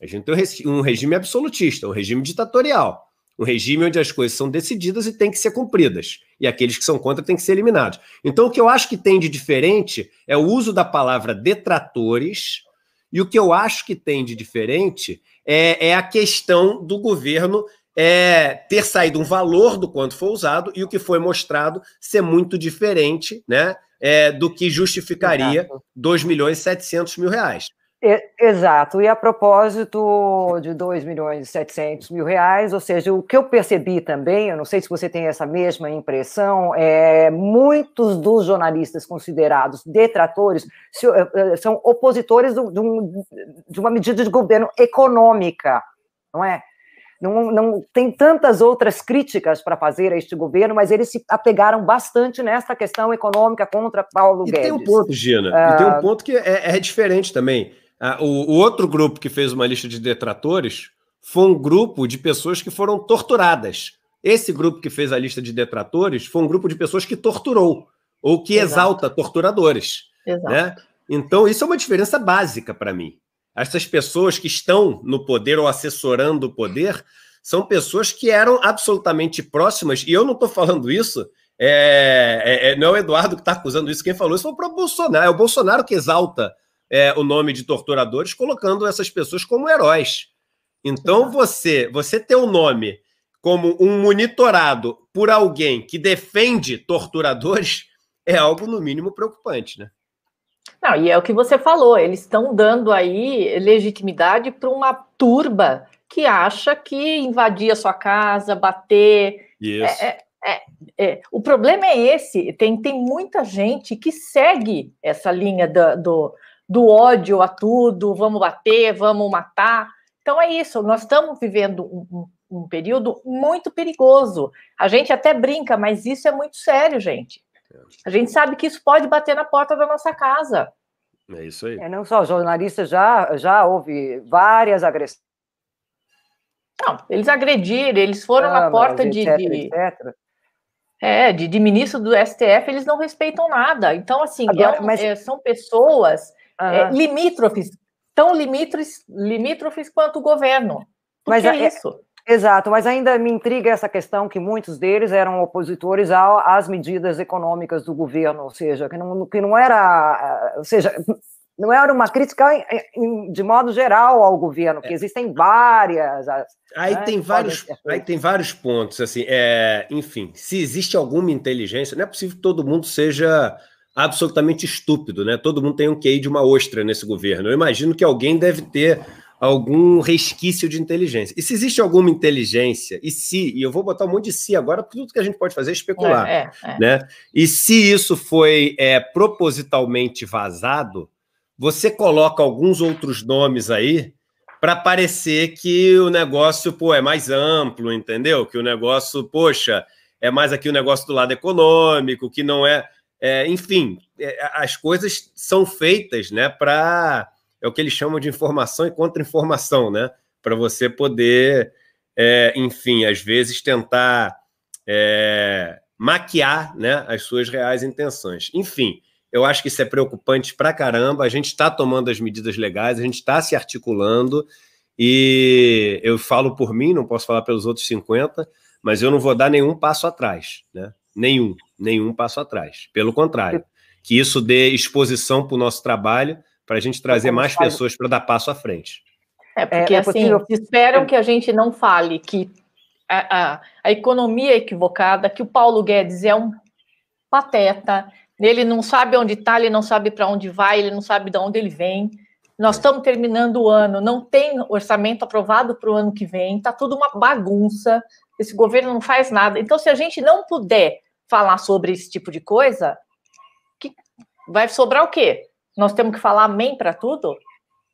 A gente tem um regime absolutista, um regime ditatorial. Um regime onde as coisas são decididas e têm que ser cumpridas. E aqueles que são contra têm que ser eliminados. Então, o que eu acho que tem de diferente é o uso da palavra detratores. E o que eu acho que tem de diferente é, é a questão do governo é, ter saído um valor do quanto foi usado e o que foi mostrado ser muito diferente né, é, do que justificaria Exato. 2 milhões e 700 mil reais. Exato, e a propósito de 2 milhões e 700 mil reais, ou seja, o que eu percebi também, eu não sei se você tem essa mesma impressão, é, muitos dos jornalistas considerados detratores eh, eh, são opositores do, de, um, de uma medida de governo econômica, não é? Não, não tem tantas outras críticas para fazer a este governo, mas eles se apegaram bastante nessa questão econômica contra Paulo e Guedes. E tem um ponto, Gina, e tem um ah, ponto que é, é diferente também. Uh, o, o outro grupo que fez uma lista de detratores foi um grupo de pessoas que foram torturadas. Esse grupo que fez a lista de detratores foi um grupo de pessoas que torturou ou que Exato. exalta torturadores. Exato. Né? Então, isso é uma diferença básica para mim. Essas pessoas que estão no poder ou assessorando o poder são pessoas que eram absolutamente próximas, e eu não estou falando isso, é, é, é, não é o Eduardo que está acusando isso, quem falou isso foi o próprio Bolsonaro. É o Bolsonaro que exalta é, o nome de torturadores, colocando essas pessoas como heróis. Então, você, você ter o um nome como um monitorado por alguém que defende torturadores é algo, no mínimo, preocupante, né? Não, e é o que você falou, eles estão dando aí legitimidade para uma turba que acha que invadir a sua casa, bater. Isso. É, é, é, é, o problema é esse: tem, tem muita gente que segue essa linha do, do, do ódio a tudo, vamos bater, vamos matar. Então é isso, nós estamos vivendo um, um, um período muito perigoso. A gente até brinca, mas isso é muito sério, gente. A gente sabe que isso pode bater na porta da nossa casa. É isso aí. É, não só jornalistas, já, já houve várias agressões. Não, eles agrediram, eles foram ah, na porta etc, de, de, etc. É, de, de, ministro do STF, eles não respeitam nada. Então, assim, Agora, é, mas... é, são pessoas é, limítrofes, tão limítrofes, limítrofes quanto o governo. mas é, é isso. Exato, mas ainda me intriga essa questão que muitos deles eram opositores às medidas econômicas do governo, ou seja, que não, que não era, ou seja, não era uma crítica de modo geral ao governo, que é. existem várias. Aí né, tem vários, aí tem vários pontos, assim, é, enfim, se existe alguma inteligência, não é possível que todo mundo seja absolutamente estúpido, né? Todo mundo tem um QI de uma ostra nesse governo. Eu imagino que alguém deve ter algum resquício de inteligência. E se existe alguma inteligência, e se, e eu vou botar um monte de se agora, porque tudo que a gente pode fazer é especular, é, é, é. né? E se isso foi é, propositalmente vazado, você coloca alguns outros nomes aí para parecer que o negócio, pô, é mais amplo, entendeu? Que o negócio, poxa, é mais aqui o negócio do lado econômico, que não é, é enfim, é, as coisas são feitas, né, para é o que eles chamam de informação e contra-informação, né? Para você poder, é, enfim, às vezes tentar é, maquiar né, as suas reais intenções. Enfim, eu acho que isso é preocupante para caramba. A gente está tomando as medidas legais, a gente está se articulando E eu falo por mim, não posso falar pelos outros 50, mas eu não vou dar nenhum passo atrás, né? Nenhum, nenhum passo atrás. Pelo contrário, que isso dê exposição para o nosso trabalho, para a gente trazer mais pessoas para dar passo à frente. É, porque é, é assim, esperam que a gente não fale que a, a, a, economia é equivocada, que o Paulo Guedes é um pateta, ele não sabe onde está, ele não sabe para onde vai, ele não sabe de onde ele vem. Nós estamos terminando o ano, não tem orçamento aprovado para o ano que vem, está tudo uma bagunça, esse governo não faz nada. Então, se a gente não puder falar sobre esse tipo de coisa, que vai sobrar o quê? Nós temos que falar amém para tudo?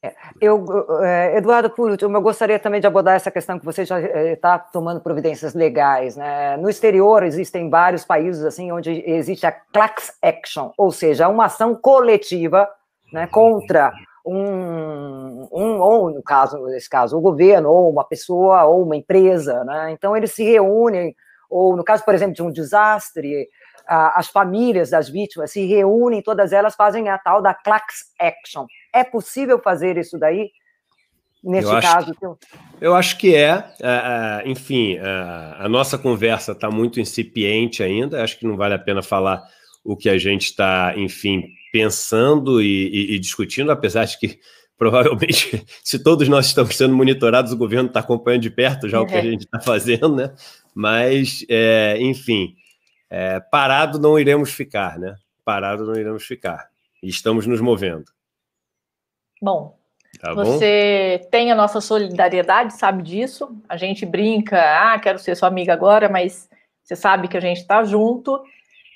É, eu, é, Eduardo, último, eu gostaria também de abordar essa questão que você já está é, tomando providências legais. Né? No exterior, existem vários países assim onde existe a class action, ou seja, uma ação coletiva né, contra um, um, ou no caso, nesse caso, o governo, ou uma pessoa, ou uma empresa. Né? Então, eles se reúnem, ou no caso, por exemplo, de um desastre, as famílias das vítimas se reúnem, todas elas fazem a tal da class action. É possível fazer isso daí? Nesse eu caso. Acho, eu acho que é. é, é enfim, é, a nossa conversa está muito incipiente ainda. Acho que não vale a pena falar o que a gente está, enfim, pensando e, e, e discutindo, apesar de que provavelmente, se todos nós estamos sendo monitorados, o governo está acompanhando de perto já o que a gente está fazendo, né? Mas, é, enfim, é, parado não iremos ficar, né? Parado não iremos ficar. E estamos nos movendo. Bom, tá você tem a nossa solidariedade, sabe disso. A gente brinca, ah, quero ser sua amiga agora, mas você sabe que a gente está junto.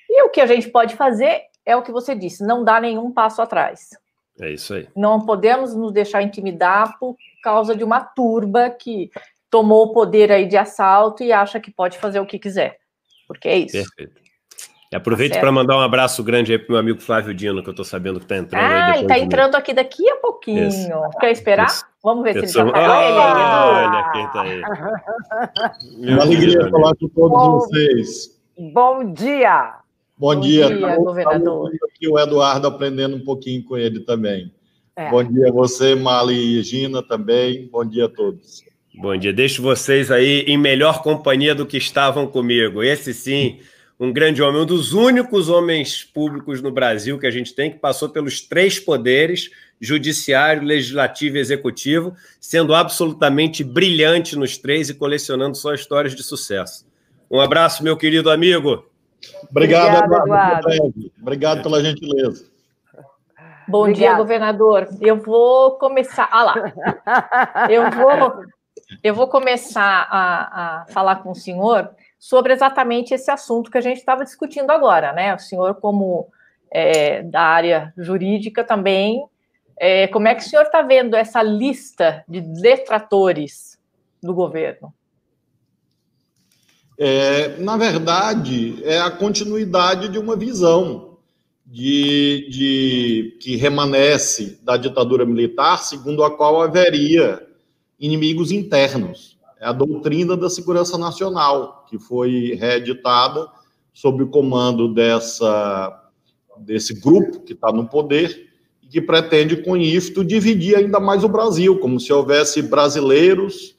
E o que a gente pode fazer é o que você disse, não dá nenhum passo atrás. É isso aí. Não podemos nos deixar intimidar por causa de uma turba que tomou o poder aí de assalto e acha que pode fazer o que quiser porque é isso. Perfeito. E aproveito tá para mandar um abraço grande aí pro meu amigo Flávio Dino, que eu estou sabendo que está entrando. Ah, ele está entrando aqui daqui a pouquinho. Isso. Quer esperar? Isso. Vamos ver Pessoa... se ele já tá aí. Olha quem está aí. Uma alegria falar com todos Bom... vocês. Bom dia! Bom, Bom dia, dia tá governador. Aqui o Eduardo aprendendo um pouquinho com ele também. É. Bom dia a você, Mali e Gina também. Bom dia a todos. Bom dia. Deixo vocês aí em melhor companhia do que estavam comigo. Esse sim, um grande homem, um dos únicos homens públicos no Brasil que a gente tem que passou pelos três poderes, judiciário, legislativo e executivo, sendo absolutamente brilhante nos três e colecionando só histórias de sucesso. Um abraço, meu querido amigo. Obrigado, Obrigado Eduardo. Eduardo. Obrigado pela gentileza. Bom Obrigado. dia, governador. Eu vou começar. Ah lá. Eu vou eu vou começar a, a falar com o senhor sobre exatamente esse assunto que a gente estava discutindo agora, né? O senhor, como é, da área jurídica também, é, como é que o senhor está vendo essa lista de detratores do governo? É, na verdade, é a continuidade de uma visão de, de, que remanesce da ditadura militar, segundo a qual haveria inimigos internos. É a doutrina da segurança nacional, que foi reeditada sob o comando dessa, desse grupo que está no poder e que pretende, com isso, dividir ainda mais o Brasil, como se houvesse brasileiros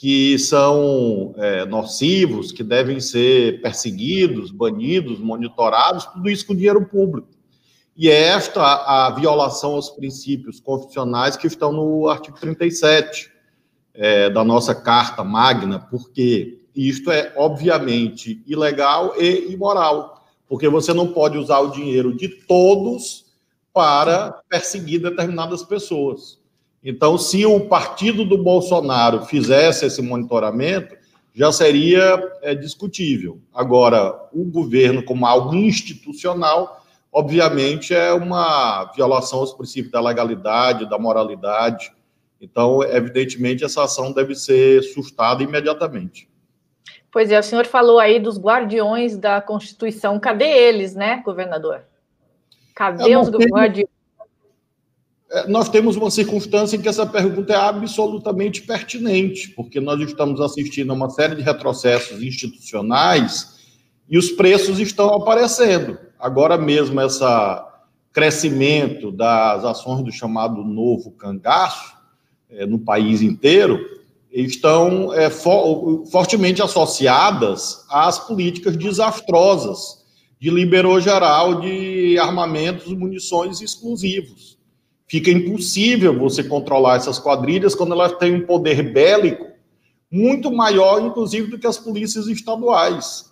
que são é, nocivos, que devem ser perseguidos, banidos, monitorados, tudo isso com dinheiro público. E é esta a violação aos princípios constitucionais que estão no artigo 37, é, da nossa Carta Magna, porque isto é obviamente ilegal e imoral, porque você não pode usar o dinheiro de todos para perseguir determinadas pessoas. Então, se o partido do Bolsonaro fizesse esse monitoramento, já seria é, discutível. Agora, o governo, como algo institucional, obviamente é uma violação aos princípios da legalidade, da moralidade, então, evidentemente, essa ação deve ser sustada imediatamente. Pois é, o senhor falou aí dos guardiões da Constituição. Cadê eles, né, governador? Cadê os temos, guardiões? É, nós temos uma circunstância em que essa pergunta é absolutamente pertinente, porque nós estamos assistindo a uma série de retrocessos institucionais e os preços estão aparecendo. Agora mesmo, esse crescimento das ações do chamado novo cangaço é, no país inteiro, estão é, for, fortemente associadas às políticas desastrosas de liberou geral de armamentos, munições explosivos. Fica impossível você controlar essas quadrilhas quando elas têm um poder bélico muito maior, inclusive, do que as polícias estaduais.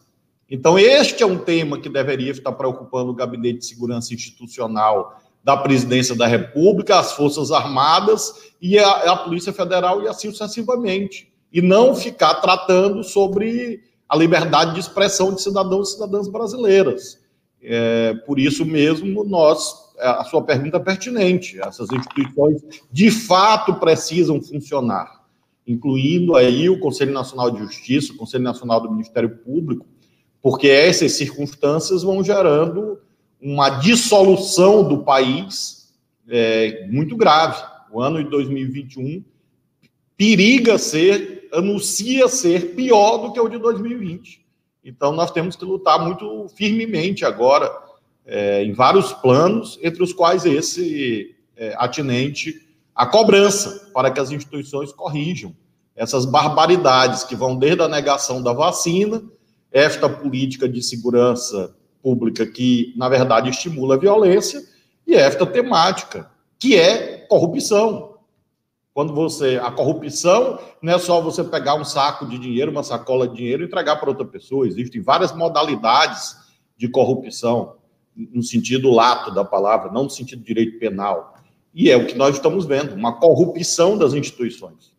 Então, este é um tema que deveria estar preocupando o Gabinete de Segurança Institucional da Presidência da República, as Forças Armadas e a, a Polícia Federal e assim sucessivamente. E não ficar tratando sobre a liberdade de expressão de cidadãos e cidadãs brasileiras. É, por isso mesmo, nós, a sua pergunta é pertinente. Essas instituições, de fato, precisam funcionar, incluindo aí o Conselho Nacional de Justiça, o Conselho Nacional do Ministério Público, porque essas circunstâncias vão gerando uma dissolução do país é, muito grave. O ano de 2021 periga ser, anuncia ser pior do que o de 2020. Então, nós temos que lutar muito firmemente agora, é, em vários planos, entre os quais esse é, atinente à cobrança, para que as instituições corrijam essas barbaridades que vão desde a negação da vacina, esta política de segurança pública que, na verdade, estimula a violência, e esta temática, que é corrupção. Quando você. A corrupção não é só você pegar um saco de dinheiro, uma sacola de dinheiro e entregar para outra pessoa. Existem várias modalidades de corrupção, no sentido lato da palavra, não no sentido direito penal. E é o que nós estamos vendo, uma corrupção das instituições.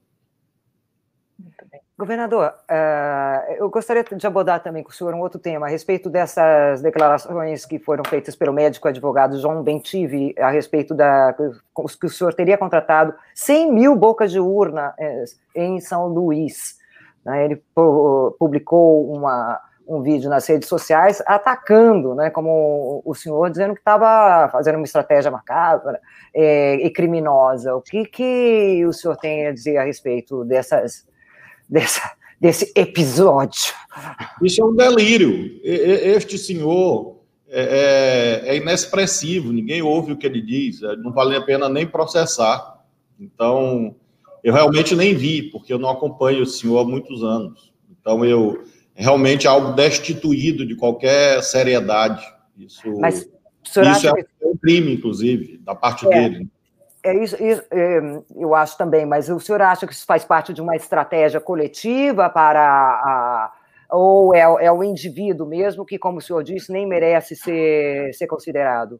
Governador, uh, eu gostaria de abordar também com o senhor um outro tema, a respeito dessas declarações que foram feitas pelo médico advogado João Bentive, a respeito da que o senhor teria contratado 100 mil bocas de urna eh, em São Luís. Né? Ele publicou uma, um vídeo nas redes sociais atacando, né, como o senhor, dizendo que estava fazendo uma estratégia macabra eh, e criminosa. O que, que o senhor tem a dizer a respeito dessas dessa, desse episódio. Isso é um delírio. Este senhor é, é, é, inexpressivo, ninguém ouve o que ele diz, é, não vale a pena nem processar. Então, eu realmente nem vi, porque eu não acompanho o senhor há muitos anos. Então, eu realmente é algo destituído de qualquer seriedade. Isso, Mas, isso é um crime, inclusive, da parte é. dele. É isso, isso é, eu acho também, mas o senhor acha que isso faz parte de uma estratégia coletiva para a, ou é, é, o indivíduo mesmo que, como o senhor disse, nem merece ser, ser considerado?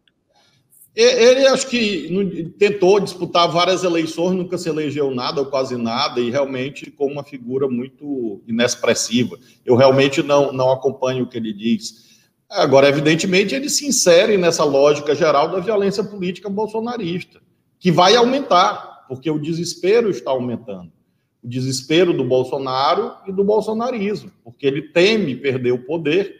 Ele acho que tentou disputar várias eleições, nunca se elegeu nada ou quase nada, e realmente com uma figura muito inexpressiva. Eu realmente não, não acompanho o que ele diz. Agora, evidentemente, ele se insere nessa lógica geral da violência política bolsonarista que vai aumentar, porque o desespero está aumentando. O desespero do Bolsonaro e do bolsonarismo, porque ele teme perder o poder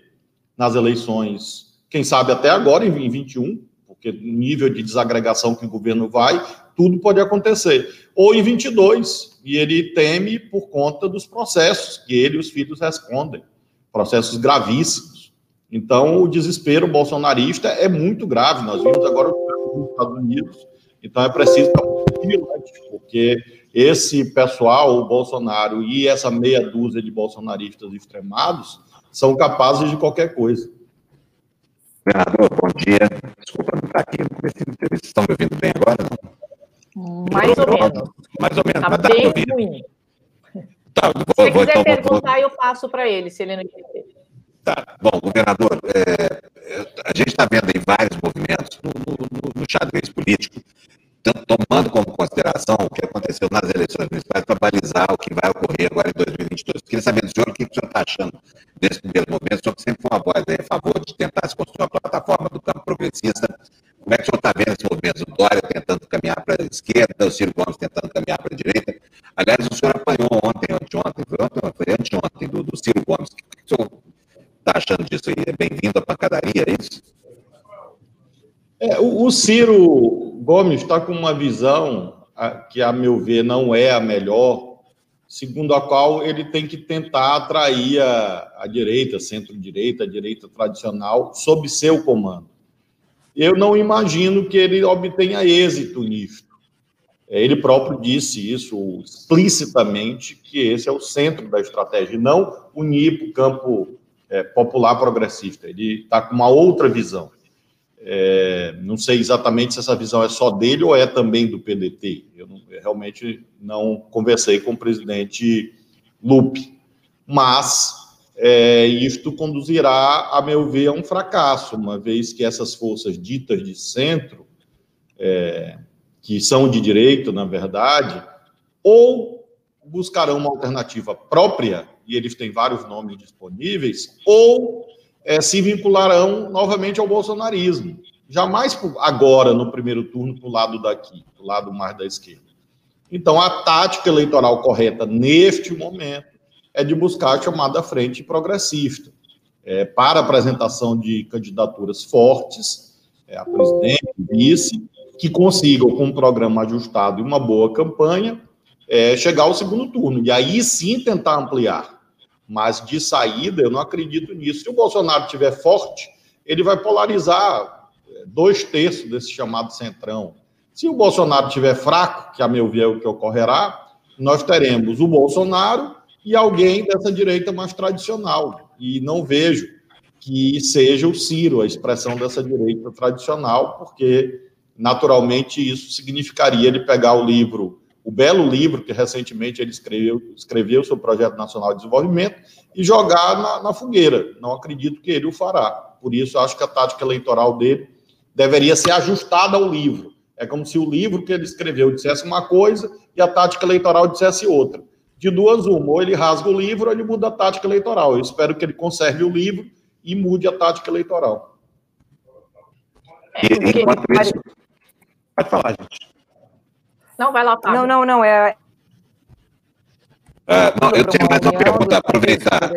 nas eleições, quem sabe até agora, em 21, porque nível de desagregação que o governo vai, tudo pode acontecer. Ou em 22, e ele teme por conta dos processos que ele e os filhos respondem, processos gravíssimos. Então, o desespero bolsonarista é muito grave. Nós vimos agora nos Estados Unidos então é preciso estar muito vigilante, porque esse pessoal, o Bolsonaro e essa meia dúzia de bolsonaristas extremados, são capazes de qualquer coisa. Governador, bom dia. Desculpa não estar aqui no começo da entrevista. Estão me ouvindo bem agora? Não? Mais ou menos. Mais ou menos. Está bem ruim. Tá, vou, se você quiser então, perguntar, vou... eu passo para ele, se ele não entender. Tá, bom, governador, é, a gente está vendo aí vários movimentos no, no, no xadrez político, tomando como consideração o que aconteceu nas eleições municipais para balizar o que vai ocorrer agora em 2022. Queria saber do senhor o que o senhor está achando desse primeiro momento. O senhor sempre foi uma voz aí a favor de tentar se construir uma plataforma do campo progressista. Como é que o senhor está vendo esse movimento? O Dória tentando caminhar para a esquerda, o Ciro Gomes tentando caminhar para a direita. Aliás, o senhor apanhou ontem, anteontem, foi ontem, foi anteontem, do, do Ciro Gomes. O que o senhor está achando disso aí? É bem-vindo à pancadaria, é isso? É, o, o, Ciro Gomes está com uma visão que, a meu ver, não é a melhor, segundo a qual ele tem que tentar atrair a, a direita, centro-direita, a direita tradicional, sob seu comando. Eu não imagino que ele obtenha êxito nisso. É, ele próprio disse isso explicitamente, que esse é o centro da estratégia, e não unir para o campo é, popular progressista. Ele está com uma outra visão. É, não sei exatamente se essa visão é só dele ou é também do PDT. Eu, não, eu realmente não conversei com o presidente Lupe, mas é, isto conduzirá, a meu ver, a um fracasso, uma vez que essas forças ditas de centro, é, que são de direito, na verdade, ou buscarão uma alternativa própria, e eles têm vários nomes disponíveis, ou é, se vincularão novamente ao bolsonarismo. Jamais agora, no primeiro turno, para o lado daqui, para o lado mais da esquerda. Então, a tática eleitoral correta neste momento é de buscar a chamada frente progressista, é, para apresentação de candidaturas fortes, é, a presidente, vice, que consigam, com um programa ajustado e uma boa campanha, é, chegar ao segundo turno. E aí sim tentar ampliar. Mas de saída, eu não acredito nisso. Se o Bolsonaro estiver forte, ele vai polarizar é, dois terços desse chamado centrão. Se o Bolsonaro estiver fraco, que a meu ver é o que ocorrerá, nós teremos o Bolsonaro e alguém dessa direita mais tradicional. E não vejo que seja o Ciro a expressão dessa direita tradicional, porque naturalmente isso significaria ele pegar o livro, o belo livro que recentemente ele escreveu, escreveu sobre o Projeto Nacional de Desenvolvimento e jogar na, na fogueira. Não acredito que ele o fará. Por isso, acho que a tática eleitoral dele deveria ser ajustada ao livro. É como se o livro que ele escreveu dissesse uma coisa e a tática eleitoral dissesse outra. De duas, uma, ou ele rasga o livro ou ele muda a tática eleitoral. Eu espero que ele conserve o livro e mude a tática eleitoral. É, enquanto isso, Pode falar, gente. Não, vai lá, Fábio. Não, não, não, é... Uh, não, eu tenho mais uma pergunta, aproveitar.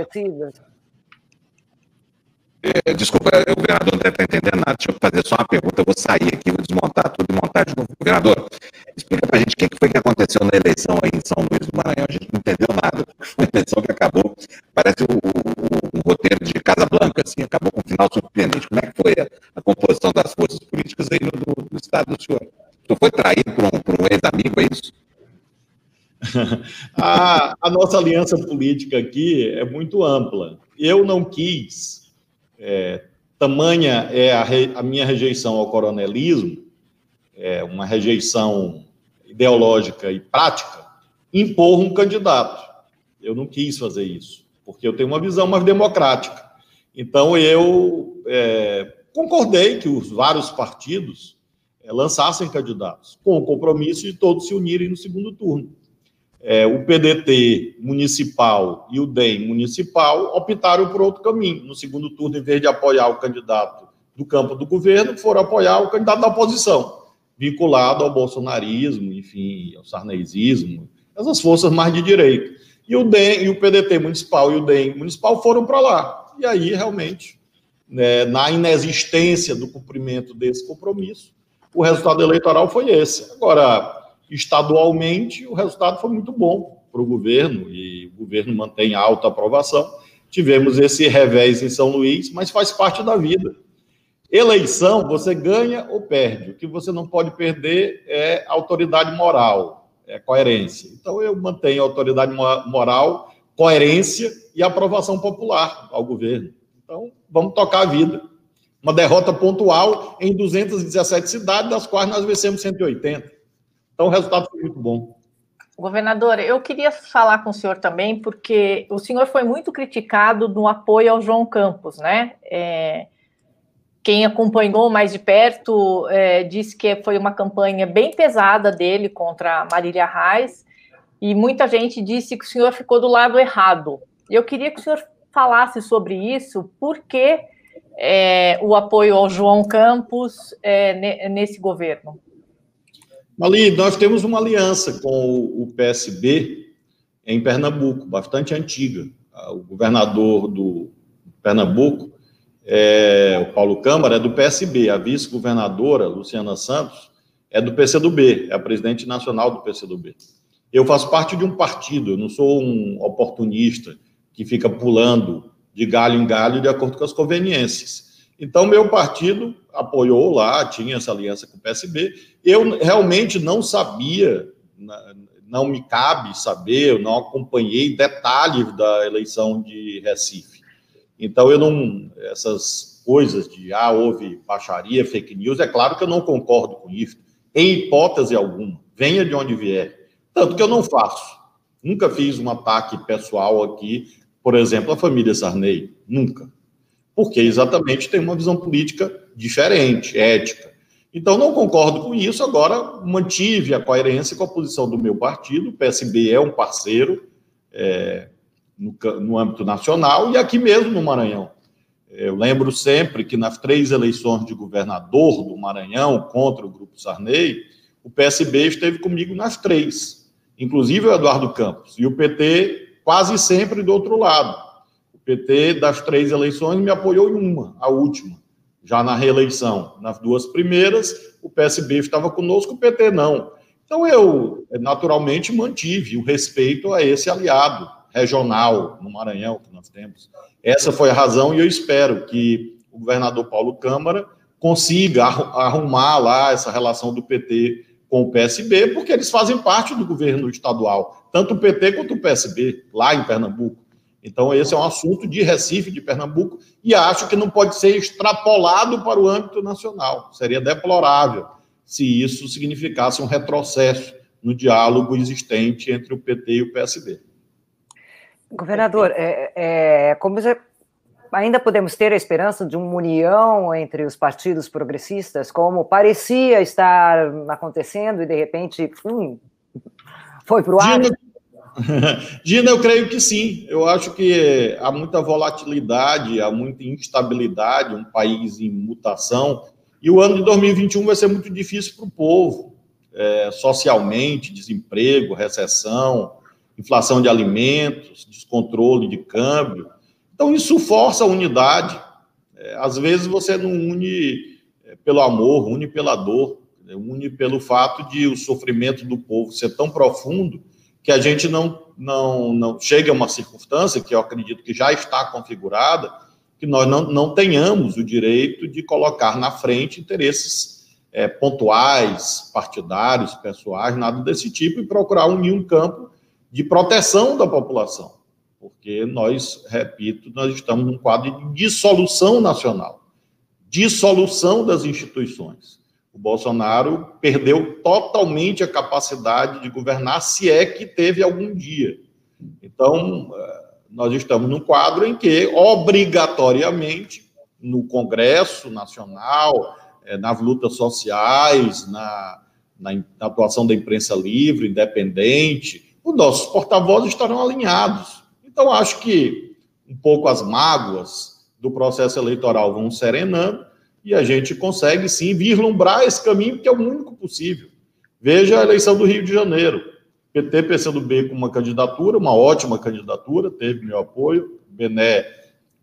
É, desculpa, o governador não deve estar entendendo nada. Deixa eu fazer só uma pergunta. Eu vou sair aqui, vou desmontar tudo e montar de novo. Governador, explica para a gente o que foi que aconteceu na eleição aí em São Luís do Maranhão. A gente não entendeu nada. Foi uma eleição que acabou, parece o, o, o roteiro de Casa Blanca, assim, acabou com um final surpreendente. Como é que foi a, a composição das forças políticas aí no, no, no estado do senhor? Tu foi traído por um, um ex-amigo, é isso? a, a nossa aliança política aqui é muito ampla. Eu não quis é, tamanha é a, re, a, minha rejeição ao coronelismo, é uma rejeição ideológica e prática, impor um candidato. Eu não quis fazer isso, porque eu tenho uma visão mais democrática. Então, eu é, concordei que os vários partidos lançassem candidatos, com o compromisso de todos se unirem no segundo turno é, o PDT municipal e o DEM municipal optaram por outro caminho. No segundo turno, em vez de apoiar o candidato do campo do governo, foram apoiar o candidato da oposição, vinculado ao bolsonarismo, enfim, ao sarnezismo, essas forças mais de direita. E o DEM, e o PDT municipal e o DEM municipal foram para lá. E aí, realmente, né, na inexistência do cumprimento desse compromisso, o resultado eleitoral foi esse. Agora, estadualmente, o resultado foi muito bom para o governo, e o governo mantém alta aprovação. Tivemos esse revés em São Luís, mas faz parte da vida. Eleição, você ganha ou perde. O que você não pode perder é autoridade moral, é coerência. Então, eu mantenho autoridade moral, coerência e aprovação popular ao governo. Então, vamos tocar a vida. Uma derrota pontual em 217 cidades, das quais nós vencemos 180. Então, o resultado foi muito bom. Governador, eu queria falar com o senhor também, porque o senhor foi muito criticado no apoio ao João Campos, né? É, quem acompanhou mais de perto é, disse que foi uma campanha bem pesada dele contra Marília Reis, e muita gente disse que o senhor ficou do lado errado. Eu queria que o senhor falasse sobre isso, por que é, o apoio ao João Campos é, nesse governo? Ali, nós temos uma aliança com o PSB em Pernambuco, bastante antiga. Ah, o governador do Pernambuco, é, o Paulo Câmara, é do PSB. A vice-governadora, Luciana Santos, é do PCdoB, é a presidente nacional do PCdoB. Eu faço parte de um partido, eu não sou um oportunista que fica pulando de galho em galho de acordo com as conveniências. Então, meu partido apoiou lá, tinha essa aliança com o PSB. Eu realmente não sabia, não me cabe saber, eu não acompanhei detalhes da eleição de Recife. Então, eu não. Essas coisas de, ah, houve baixaria, fake news, é claro que eu não concordo com isso, em hipótese alguma, venha de onde vier. Tanto que eu não faço. Nunca fiz um ataque pessoal aqui, por exemplo, à família Sarney. Nunca porque exatamente tem uma visão política diferente, ética. Então, não concordo com isso, agora mantive a coerência com a posição do meu partido, o PSB é um parceiro é, no, no âmbito nacional e aqui mesmo no Maranhão. Eu lembro sempre que nas três eleições de governador do Maranhão contra o Grupo Sarney, o PSB esteve comigo nas três, inclusive o Eduardo Campos, e o PT quase sempre do outro lado. PT, das três eleições, me apoiou em uma, a última, já na reeleição. Nas duas primeiras, o PSB estava conosco, o PT não. Então, eu, naturalmente, mantive o respeito a esse aliado regional no Maranhão que nós temos. Essa foi a razão, e eu espero que o governador Paulo Câmara consiga arrumar lá essa relação do PT com o PSB, porque eles fazem parte do governo estadual, tanto o PT quanto o PSB, lá em Pernambuco. Então, esse é um assunto de Recife, de Pernambuco, e acho que não pode ser extrapolado para o âmbito nacional. Seria deplorável se isso significasse um retrocesso no diálogo existente entre o PT e o PSB. Governador, é, é, como ainda podemos ter a esperança de uma união entre os partidos progressistas, como parecia estar acontecendo e de repente hum, foi para o ar? Gina, eu creio que sim. Eu acho que há muita volatilidade, há muita instabilidade, um país em mutação. E o ano de 2021 vai ser muito difícil para o povo, é, socialmente, desemprego, recessão, inflação de alimentos, descontrole de câmbio. Então, isso força a unidade. É, às vezes você não une é, pelo amor, une pela dor, une pelo fato de o sofrimento do povo ser tão profundo que a gente não, não, não chegue a uma circunstância, que eu acredito que já está configurada, que nós não, não tenhamos o direito de colocar na frente interesses é, pontuais, partidários, pessoais, nada desse tipo, e procurar unir um campo de proteção da população. Porque nós, repito, nós estamos num quadro de dissolução nacional, dissolução das instituições. O Bolsonaro perdeu totalmente a capacidade de governar, se é que teve algum dia. Então, eh, nós estamos num quadro em que, obrigatoriamente, no Congresso Nacional, eh, nas lutas sociais, na, na, na atuação da imprensa livre, independente, os nossos porta-vozes estarão alinhados. Então, acho que um pouco as mágoas do processo eleitoral vão serenando e a gente consegue sim vislumbrar esse caminho, que é o único possível. Veja a eleição do Rio de Janeiro. PT, PCdoB com uma candidatura, uma ótima candidatura, teve meu apoio. Bené,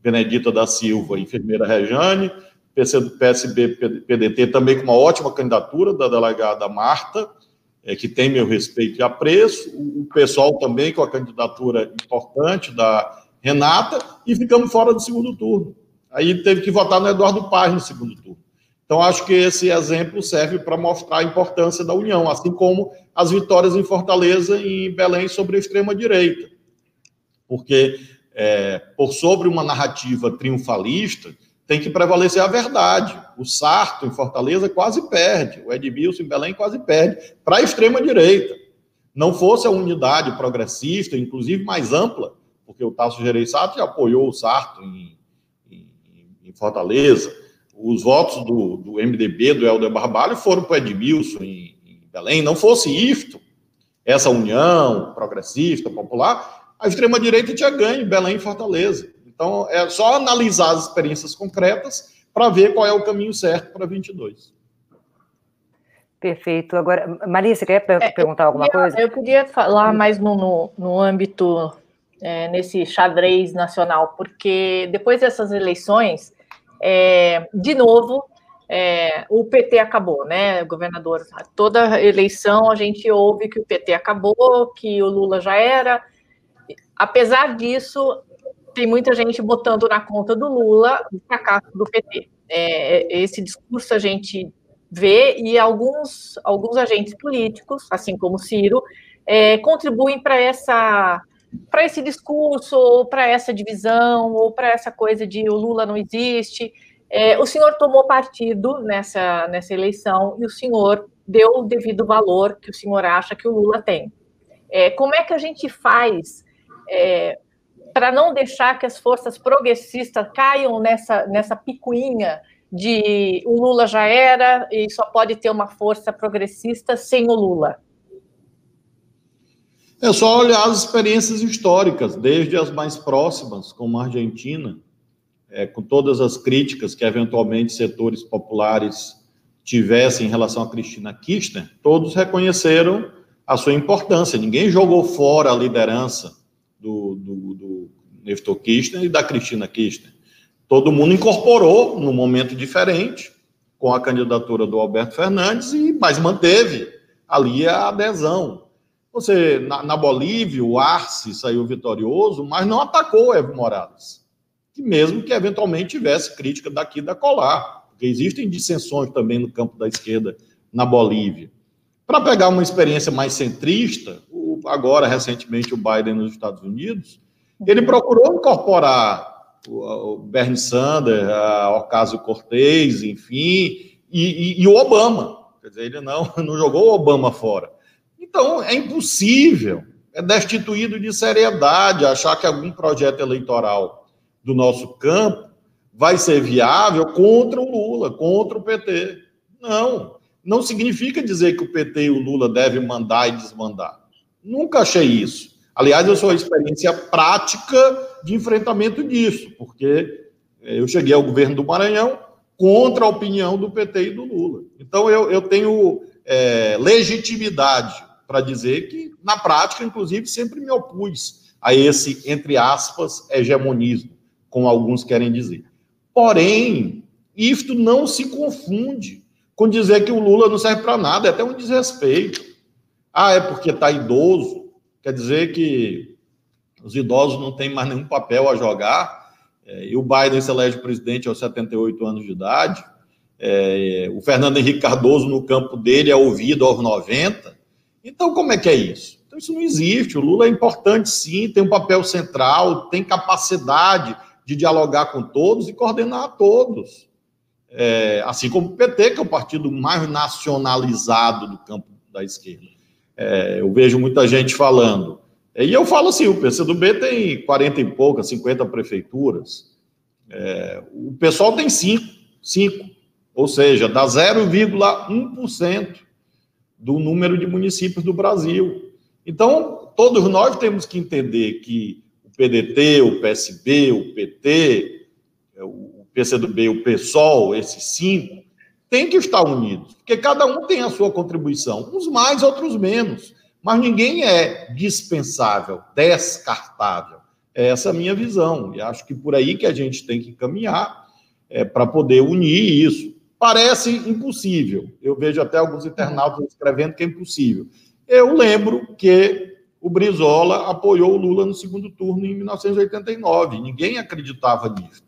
Benedita da Silva, enfermeira Rejane. PC, PSB, PDT também com uma ótima candidatura da delegada Marta, é, que tem meu respeito e apreço. O, o pessoal também com a candidatura importante da Renata. E ficamos fora do segundo turno. Aí teve que votar no Eduardo Paz no segundo turno. Então, acho que esse exemplo serve para mostrar a importância da união, assim como as vitórias em Fortaleza e em Belém sobre a extrema-direita. Porque, é, por sobre uma narrativa triunfalista, tem que prevalecer a verdade. O Sarto, em Fortaleza, quase perde. O Edmilson, em Belém, quase perde. Para a extrema-direita. Não fosse a unidade progressista, inclusive mais ampla, porque o Tasso Gereissati apoiou o Sarto em em Fortaleza, os votos do, do MDB, do Helder Barbalho, foram para o Edmilson em, em Belém. Não fosse isto, essa união progressista, popular, a extrema-direita tinha ganho em Belém e Fortaleza. Então, é só analisar as experiências concretas para ver qual é o caminho certo para 22. Perfeito. Agora, Maria, você quer per é, perguntar alguma queria, coisa? Eu queria falar mais no, no, no âmbito, é, nesse xadrez nacional, porque depois dessas eleições, é, de novo, é, o PT acabou, né, governador? Toda eleição a gente ouve que o PT acabou, que o Lula já era. Apesar disso, tem muita gente botando na conta do Lula o fracasso do PT. É, esse discurso a gente vê e alguns, alguns agentes políticos, assim como Ciro, é, contribuem para essa para esse discurso, ou para essa divisão, ou para essa coisa de o Lula não existe. É, o senhor tomou partido nessa, nessa eleição e o senhor deu o devido valor que o senhor acha que o Lula tem. É, como é que a gente faz é, para não deixar que as forças progressistas caiam nessa, nessa picuinha de o Lula já era e só pode ter uma força progressista sem o Lula? É só olhar as experiências históricas, desde as mais próximas, como a Argentina, é, com todas as críticas que eventualmente setores populares tivessem em relação a Cristina Kirchner, todos reconheceram a sua importância. Ninguém jogou fora a liderança do, do, do Nestor Kirchner e da Cristina Kirchner. Todo mundo incorporou num momento diferente, com a candidatura do Alberto Fernandes, e mas manteve ali a adesão. Você, na, na Bolívia, o Arce saiu vitorioso, mas não atacou o Evo Morales. Que mesmo que eventualmente tivesse crítica daqui da colar, porque existem dissensões também no campo da esquerda na Bolívia. Para pegar uma experiência mais centrista, o, agora recentemente o Biden nos Estados Unidos, ele procurou incorporar o, Bernie Sanders, a Ocasio Cortez, enfim, e, e, e o Obama. Quer dizer, ele não, não jogou o Obama fora. Então, é impossível, é destituído de seriedade achar que algum projeto eleitoral do nosso campo vai ser viável contra o Lula, contra o PT. Não, não significa dizer que o PT e o Lula devem mandar e desmandar. Nunca achei isso. Aliás, eu sou a experiência prática de enfrentamento disso, porque eu cheguei ao governo do Maranhão contra a opinião do PT e do Lula. Então, eu, eu tenho é, legitimidade para dizer que, na prática, inclusive, sempre me opus a esse, entre aspas, hegemonismo, como alguns querem dizer. Porém, isto não se confunde com dizer que o Lula não serve para nada, é até um desrespeito. Ah, é porque está idoso, quer dizer que os idosos não têm mais nenhum papel a jogar, é, e o Biden se elege presidente aos 78 anos de idade, é, o Fernando Henrique Cardoso, no campo dele, é ouvido aos 90, então, como é que é isso? Então, isso não existe. O Lula é importante, sim, tem um papel central, tem capacidade de dialogar com todos e coordenar todos. É, assim como o PT, que é o partido mais nacionalizado do campo da esquerda. É, eu vejo muita gente falando. E eu falo assim: o PCdoB tem 40 e poucas, 50 prefeituras. É, o pessoal tem 5, 5, ou seja, dá 0,1% do número de municípios do Brasil. Então, todos nós temos que entender que o PDT, o PSB, o PT, o PCdoB, o PSOL, esses cinco, têm que estar unidos, porque cada um tem a sua contribuição, uns mais, outros menos, mas ninguém é dispensável, descartável. Essa é a minha visão, e acho que por aí que a gente tem que caminhar é, para poder unir isso. Parece impossível. Eu vejo até alguns internautas escrevendo que é impossível. Eu lembro que o Brizola apoiou o Lula no segundo turno em 1989. Ninguém acreditava nisso.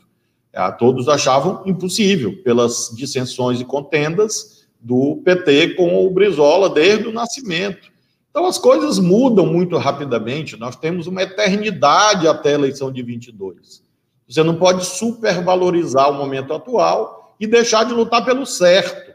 É, todos achavam impossível, pelas dissensões e contendas do PT com o Brizola desde o nascimento. Então as coisas mudam muito rapidamente. Nós temos uma eternidade até a eleição de 22. Você não pode supervalorizar o momento atual e deixar de lutar pelo certo.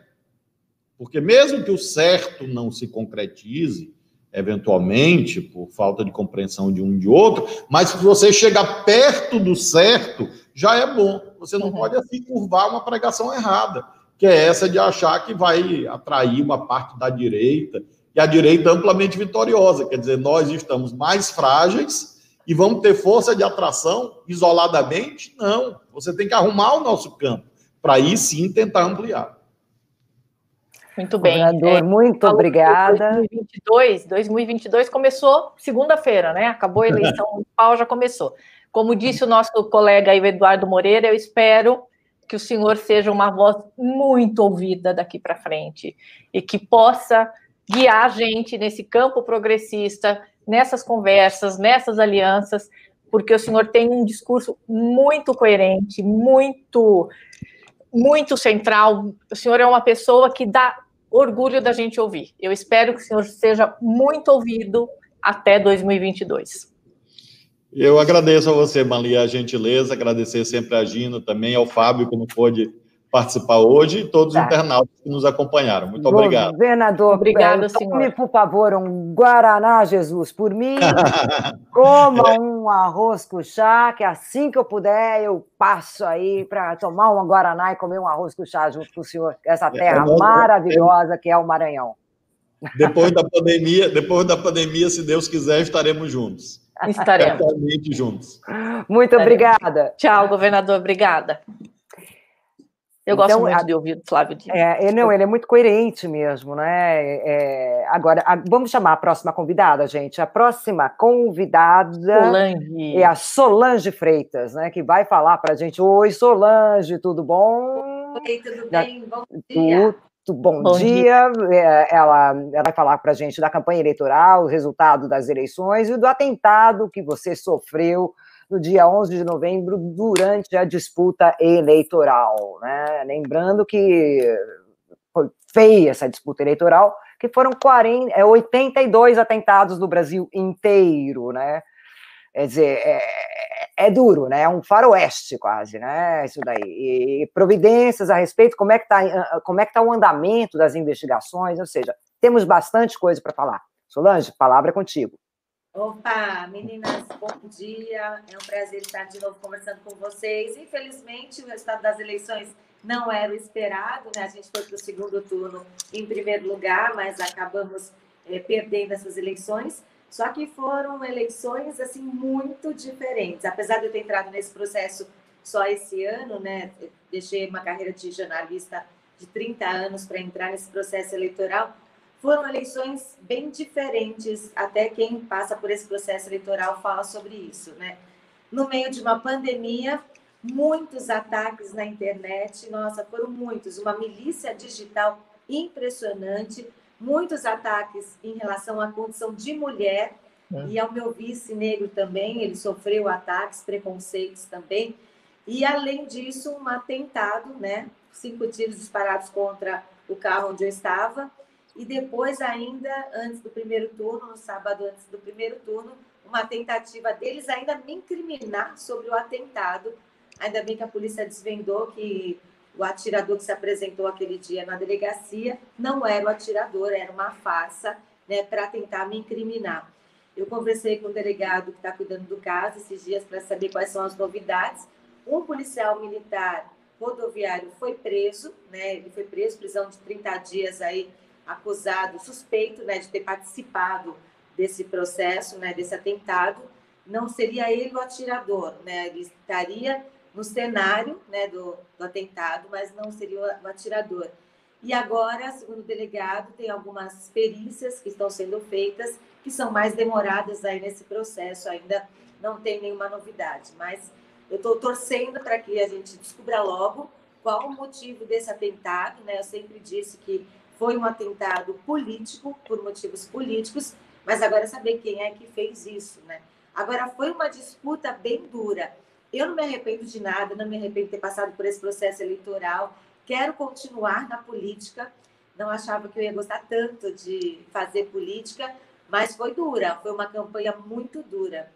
Porque mesmo que o certo não se concretize, eventualmente, por falta de compreensão de um de outro, mas se você chegar perto do certo, já é bom. Você não uhum. pode assim curvar uma pregação errada, que é essa de achar que vai atrair uma parte da direita, e a direita amplamente vitoriosa. Quer dizer, nós estamos mais frágeis e vamos ter força de atração isoladamente? Não. Você tem que arrumar o nosso campo para aí sim tentar ampliar. Muito bem. Governador, é, muito obrigada. 2022, 2022 começou segunda-feira, né? Acabou a eleição municipal, já começou. Como disse o nosso colega Eduardo Moreira, eu espero que o senhor seja uma voz muito ouvida daqui para frente e que possa guiar a gente nesse campo progressista, nessas conversas, nessas alianças, porque o senhor tem um discurso muito coerente, muito muito central. O senhor é uma pessoa que dá orgulho da gente ouvir. Eu espero que o senhor seja muito ouvido até 2022. Eu agradeço a você, Malia, a gentileza, agradecer sempre a Gina também, ao Fábio, que não pôde participar hoje, e todos tá. os internautas que nos acompanharam. Muito obrigado. Governador, obrigado, é, senhor. Tome, por favor, um Guaraná, Jesus, por mim. Coma um arroz com chá, que assim que eu puder, eu passo aí para tomar uma Guaraná e comer um arroz com chá junto com o senhor, essa é, terra é, maravilhosa que é o Maranhão. Depois da pandemia, depois da pandemia, se Deus quiser, estaremos juntos. Estaremos. juntos. Muito obrigada. Tchau, governador. Obrigada. Eu então, gosto muito a, de ouvir o Flávio Dino. É, não, ele é muito coerente mesmo, né? É, agora, a, vamos chamar a próxima convidada, gente. A próxima convidada Solange. é a Solange Freitas, né? Que vai falar para a gente. Oi, Solange, tudo bom? Oi, tudo bem? Bom dia. Tudo, bom, bom dia. dia. É, ela, ela vai falar para a gente da campanha eleitoral, o resultado das eleições e do atentado que você sofreu no dia 11 de novembro, durante a disputa eleitoral. Né? Lembrando que foi feia essa disputa eleitoral, que foram 40, 82 é, atentados no Brasil inteiro, né? Quer dizer, é, é, duro, né? É um faroeste quase, né? Isso daí. E providências a respeito, como é que está como é que tá o andamento das investigações, ou seja, temos bastante coisa para falar. Solange, palavra é contigo. Opa, meninas, bom dia. É um prazer estar de novo conversando com vocês. Infelizmente, o resultado das eleições não era o esperado, né? A gente foi para o segundo turno em primeiro lugar, mas acabamos é, perdendo essas eleições. Só que foram eleições assim muito diferentes. Apesar de eu ter entrado nesse processo só esse ano, né? deixei uma carreira de jornalista de 30 anos para entrar nesse processo eleitoral foram eleições bem diferentes, até quem passa por esse processo eleitoral fala sobre isso, né? No meio de uma pandemia, muitos ataques na internet, nossa, foram muitos, uma milícia digital impressionante, muitos ataques em relação à condição de mulher é. e ao meu vice negro também, ele sofreu ataques, preconceitos também. E além disso, um atentado, né? Cinco tiros disparados contra o carro onde eu estava e depois, ainda antes do primeiro turno, no sábado antes do primeiro turno, uma tentativa deles ainda me incriminar sobre o atentado. Ainda bem que a polícia desvendou que o atirador que se apresentou aquele dia na delegacia não era o atirador, era uma farsa, né, para tentar me incriminar. Eu conversei com o delegado que está cuidando do caso esses dias para saber quais são as novidades. Um policial militar rodoviário foi preso, né? Ele foi preso, prisão de 30 dias aí acusado, suspeito né, de ter participado desse processo, né, desse atentado, não seria ele o atirador, né? Ele estaria no cenário né, do, do atentado, mas não seria o atirador. E agora, segundo o delegado, tem algumas perícias que estão sendo feitas, que são mais demoradas aí nesse processo, ainda não tem nenhuma novidade. Mas eu estou torcendo para que a gente descubra logo qual o motivo desse atentado. Né? Eu sempre disse que foi um atentado político, por motivos políticos, mas agora saber quem é que fez isso, né? Agora, foi uma disputa bem dura. Eu não me arrependo de nada, não me arrependo de ter passado por esse processo eleitoral. Quero continuar na política. Não achava que eu ia gostar tanto de fazer política, mas foi dura. Foi uma campanha muito dura.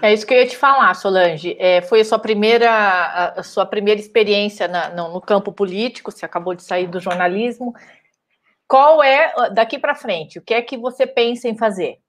É isso que eu ia te falar, Solange. É, foi a sua primeira, a, sua primeira experiência na, no, no, campo político, você acabou de sair do jornalismo. Qual é, daqui para frente, o que é que você pensa em fazer?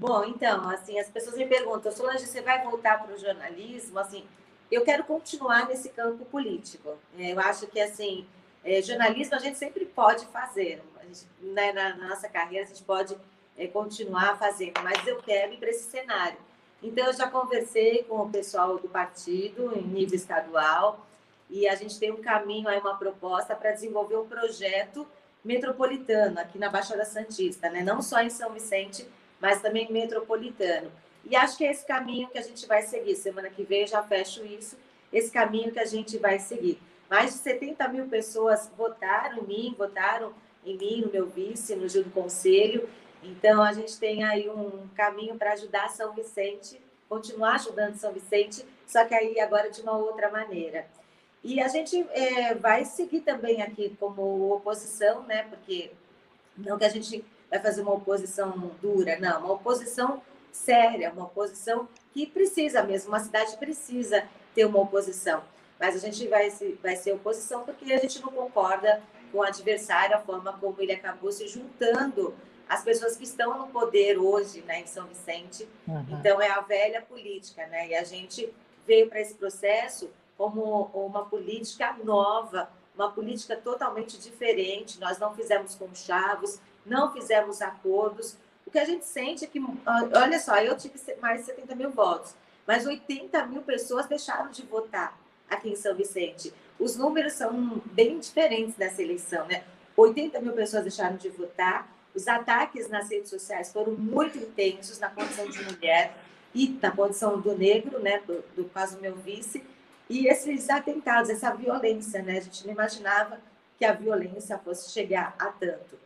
Bom, então, assim, as pessoas me perguntam, Solange, você vai voltar para o jornalismo? Assim, eu quero continuar nesse campo político. É, eu acho que, assim, é, jornalismo a gente sempre pode fazer. Gente, né, na, na, nossa carreira a gente pode é, continuar fazendo, mas eu quero ir para esse cenário. Então, eu já conversei com o pessoal do partido em nível estadual e a gente tem um caminho aí, uma proposta para desenvolver um projeto metropolitano aqui na Baixada Santista, né? não só em São Vicente, mas também metropolitano. E acho que é esse caminho que a gente vai seguir. Semana que vem já fecho isso, esse caminho que a gente vai seguir. Mais de 70 mil pessoas votaram em mim, votaram em mim, no meu vice, no Gil do Conselho, então, a gente tem aí um caminho para ajudar São Vicente, continuar ajudando São Vicente, só que aí agora de uma outra maneira. E a gente é, vai seguir também aqui como oposição, né? Porque não que a gente vai fazer uma oposição dura, não, uma oposição séria, uma oposição que precisa mesmo, uma cidade precisa ter uma oposição. Mas a gente vai, vai ser oposição porque a gente não concorda com o adversário, a forma como ele acabou se juntando as pessoas que estão no poder hoje, né, em São Vicente. Uhum. Então, é a velha política, né? E a gente veio para esse processo como uma política nova, uma política totalmente diferente. Nós não fizemos conchavos, não fizemos acordos. O que a gente sente é que, olha só, eu tive mais de 70 mil votos, mas 80 mil pessoas deixaram de votar aqui em São Vicente. Os números são bem diferentes nessa eleição, né? 80 mil pessoas deixaram de votar, os ataques nas redes sociais foram muito intensos na condição de mulher e na condição do negro, né, do, do caso meu vice, e esses atentados, essa violência, né, a gente não imaginava que a violência fosse chegar a tanto.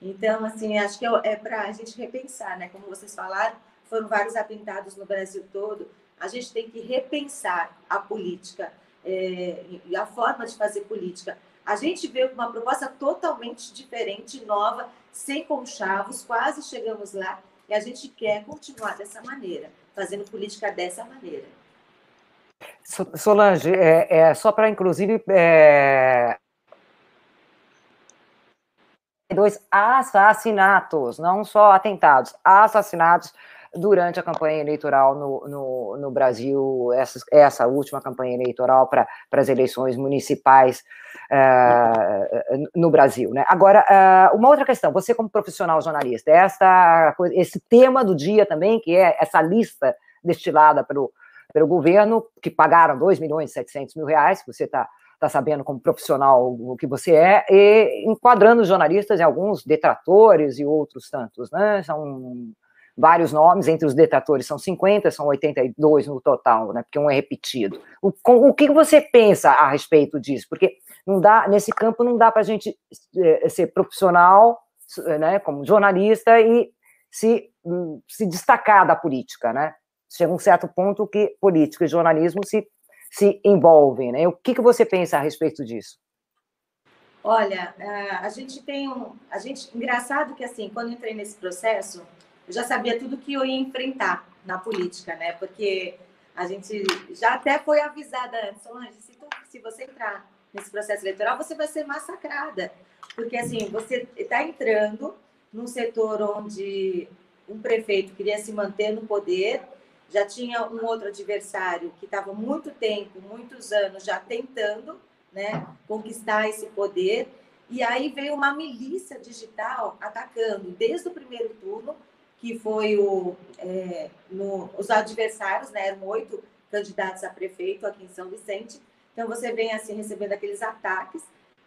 Então, assim, acho que é, para a gente repensar, né, como vocês falaram, foram vários atentados no Brasil todo, a gente tem que repensar a política é, e a forma de fazer política. A gente com uma proposta totalmente diferente, nova, sem conchavos, quase chegamos lá e a gente quer continuar dessa maneira, fazendo política dessa maneira. Solange, é, é só para inclusive é... dois assassinatos, não só atentados, assassinatos durante a campanha eleitoral no, no, no Brasil, essa, essa última campanha eleitoral para as eleições municipais uh, no Brasil. Né? Agora, uh, uma outra questão, você como profissional jornalista, essa, esse tema do dia também, que é essa lista destilada pelo, pelo governo, que pagaram 2 milhões e 700 mil reais, que você está tá sabendo como profissional o que você é, e enquadrando os jornalistas em alguns detratores e outros tantos, né? São vários nomes, entre os detratores são 50, são 82 no total, né? Porque um é repetido. O, o que você pensa a respeito disso? Porque não dá, nesse campo não dá para a gente é, ser profissional, né, como jornalista e se, se destacar da política, né? Chega um certo ponto que política e jornalismo se, se envolvem, né? O que, que você pensa a respeito disso? Olha, a gente tem um, a gente engraçado que assim, quando entrei nesse processo, eu já sabia tudo que eu ia enfrentar na política, né? Porque a gente já até foi avisada antes, se, tu, se você entrar nesse processo eleitoral, você vai ser massacrada. Porque, assim, você está entrando num setor onde um prefeito queria se manter no poder, já tinha um outro adversário que estava muito tempo, muitos anos já tentando né, conquistar esse poder, e aí veio uma milícia digital atacando desde o primeiro turno que foi o, é, no, os adversários, né, eram oito candidatos a prefeito aqui em São Vicente. Então, você vem assim recebendo aqueles ataques,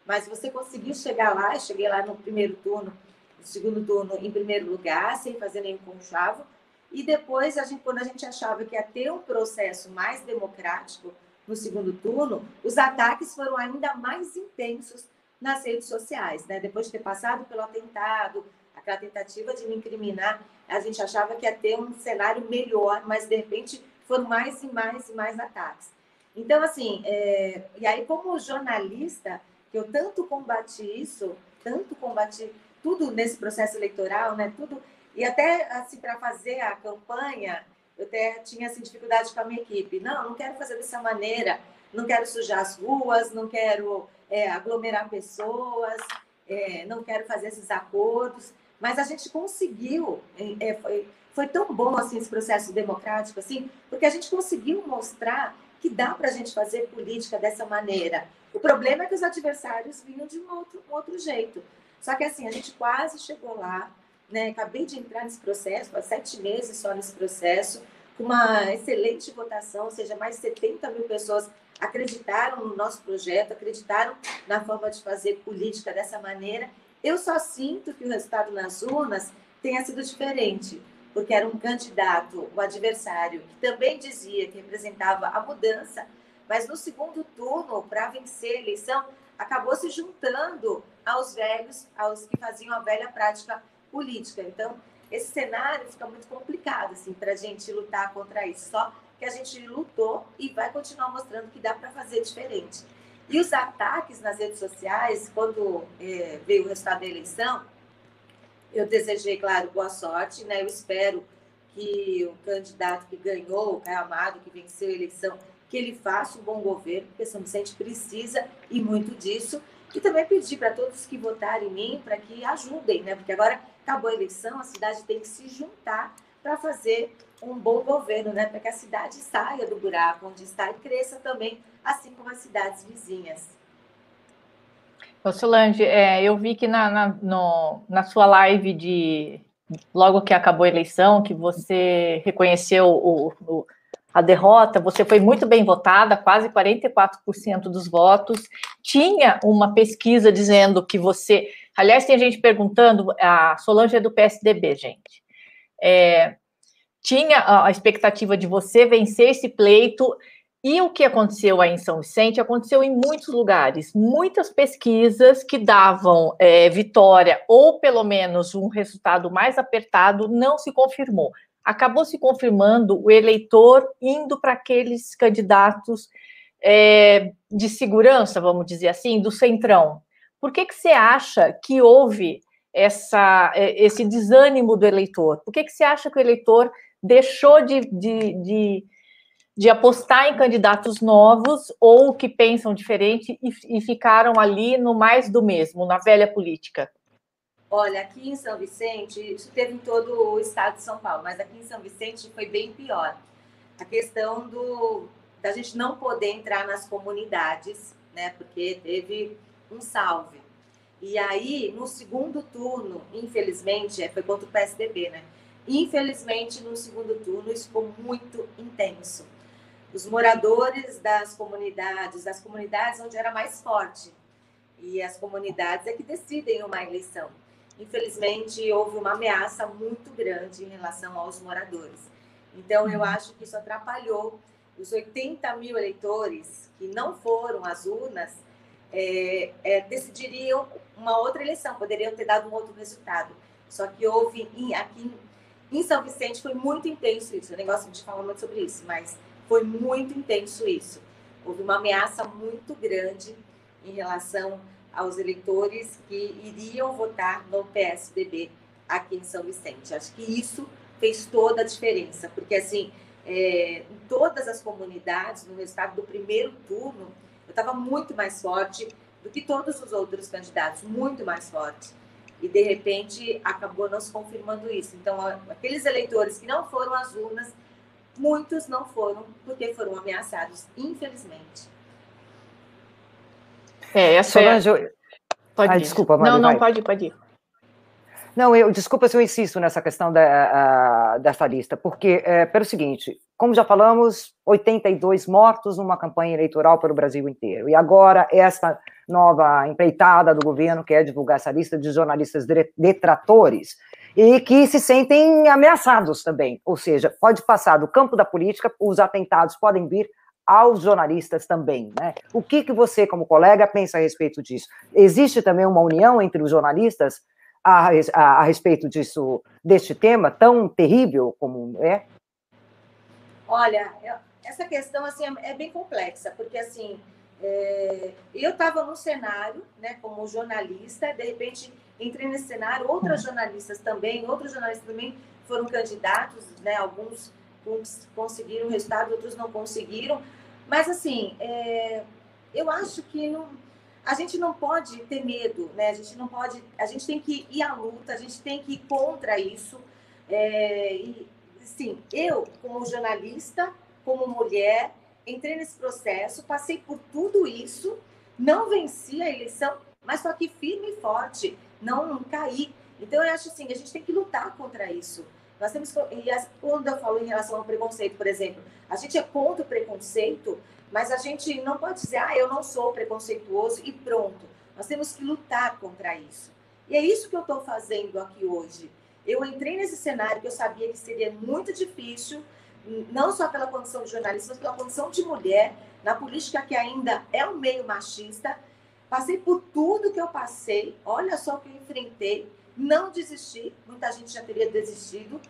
mas você conseguiu chegar lá, eu cheguei lá no primeiro turno, no segundo turno em primeiro lugar, sem fazer nenhum conchavo. E depois, a gente, quando a gente achava que ia ter um processo mais democrático no segundo turno, os ataques foram ainda mais intensos nas redes sociais, né? Depois de ter passado pelo atentado, aquela tentativa de me incriminar, a gente achava que ia ter um cenário melhor, mas de repente foram mais e mais e mais ataques. Então, assim, é... e aí, como jornalista, que eu tanto combati isso, tanto combati tudo nesse processo eleitoral, né? Tudo, e até assim, para fazer a campanha, eu até tinha assim, dificuldade com a minha equipe. Não, não quero fazer dessa maneira, não quero sujar as ruas, não quero é, aglomerar pessoas, é, não quero fazer esses acordos. Mas a gente conseguiu, é, foi, foi tão bom assim esse processo democrático, assim, porque a gente conseguiu mostrar que dá para a gente fazer política dessa maneira. O problema é que os adversários vinham de um outro, um outro jeito. Só que assim, a gente quase chegou lá, né? Acabei de entrar nesse processo, há sete meses só nesse processo, com uma excelente votação, ou seja, mais de 70 mil pessoas acreditaram no nosso projeto, acreditaram na forma de fazer política dessa maneira eu só sinto que o resultado nas urnas tenha sido diferente, porque era um candidato, o adversário, que também dizia que representava a mudança, mas no segundo turno, para vencer a eleição, acabou se juntando aos velhos, aos que faziam a velha prática política. Então, esse cenário fica muito complicado assim, para a gente lutar contra isso. Só que a gente lutou e vai continuar mostrando que dá para fazer diferente. E os ataques nas redes sociais, quando é, veio o resultado da eleição, eu desejei, claro, boa sorte, né? Eu espero que o candidato que ganhou, o Caio Amado, que venceu a eleição, que ele faça um bom governo, porque São Vicente precisa e muito disso. E também pedir para todos que votarem em mim para que ajudem, né? Porque agora acabou a eleição, a cidade tem que se juntar para fazer um bom governo, né? Para que a cidade saia do buraco onde está e cresça também, assim como as cidades vizinhas. Ô Solange, é, eu vi que na, na, no, na sua live de logo que acabou a eleição, que você reconheceu o, o, a derrota, você foi muito bem votada, quase 44% dos votos. Tinha uma pesquisa dizendo que você. Aliás, tem gente perguntando, a Solange é do PSDB, gente. É, tinha a expectativa de você vencer esse pleito e o que aconteceu aí em São Vicente aconteceu em muitos lugares, muitas pesquisas que davam é, vitória ou pelo menos um resultado mais apertado não se confirmou. Acabou se confirmando o eleitor indo para aqueles candidatos é, de segurança, vamos dizer assim, do centrão. Por que, que você acha que houve essa, é, esse desânimo do eleitor? Por que, que você acha que o eleitor deixou de, de, de de apostar em candidatos novos ou que pensam diferente e, e, ficaram ali no mais do mesmo, na velha política? Olha, aqui em São Vicente, isso teve em todo o estado de São Paulo, mas aqui em São Vicente foi bem pior. A questão do, da gente não poder entrar nas comunidades, né? Porque teve um salve. E aí, no segundo turno, infelizmente, é, foi contra o PSDB, né? Infelizmente, no segundo turno, isso ficou muito intenso os moradores das comunidades, das comunidades onde era mais forte. E as comunidades é que decidem uma eleição. Infelizmente, houve uma ameaça muito grande em relação aos moradores. Então, eu uhum. acho que isso atrapalhou os 80 mil eleitores que não foram às urnas, é, é, decidiriam uma outra eleição, poderiam ter dado um outro resultado. Só que houve, aqui em São Vicente, foi muito intenso isso. Eu nem gosto de falar muito sobre isso, mas foi muito intenso isso. Houve uma ameaça muito grande em relação aos eleitores que iriam votar no PSDB aqui em São Vicente. Acho que isso fez toda a diferença, porque assim, é, em todas as comunidades, no resultado do primeiro turno, estava muito mais forte do que todos os outros candidatos, muito mais forte. E de repente acabou nos confirmando isso. Então, aqueles eleitores que não foram às urnas Muitos não foram porque foram ameaçados, infelizmente. É, essa Solange, é... Pode ah, ir. desculpa, Não, não, vai. pode ir, pode ir. Não, eu desculpa se eu insisto nessa questão da, a, dessa lista, porque é, pelo seguinte, como já falamos, 82 mortos numa campanha eleitoral para o Brasil inteiro. E agora essa nova empreitada do governo quer divulgar essa lista de jornalistas detratores e que se sentem ameaçados também. Ou seja, pode passar do campo da política, os atentados podem vir aos jornalistas também. Né? O que, que você, como colega, pensa a respeito disso? Existe também uma união entre os jornalistas a, a, a respeito disso, deste tema tão terrível como é? Olha, essa questão assim é bem complexa, porque assim é, eu estava no cenário, né, como jornalista, de repente entrei nesse cenário, outras jornalistas também, outros jornalistas também foram candidatos, né, alguns conseguiram resultado, outros não conseguiram, mas assim, é, eu acho que não, a gente não pode ter medo, né, a gente não pode, a gente tem que ir à luta, a gente tem que ir contra isso, é, e, sim, eu como jornalista, como mulher, entrei nesse processo, passei por tudo isso, não venci a eleição, mas só que firme e forte, não caí. Então, eu acho assim, a gente tem que lutar contra isso. Nós temos e quando eu falo em relação ao preconceito, por exemplo, a gente é contra o preconceito, mas a gente não pode dizer, ah, eu não sou preconceituoso e pronto. Nós temos que lutar contra isso. E é isso que eu estou fazendo aqui hoje. Eu entrei nesse cenário que eu sabia que seria muito difícil, não só pela condição de jornalista, mas pela condição de mulher, na política que ainda é um meio machista. Passei por tudo que eu passei, olha só o que eu enfrentei, não desisti, muita gente já teria desistido.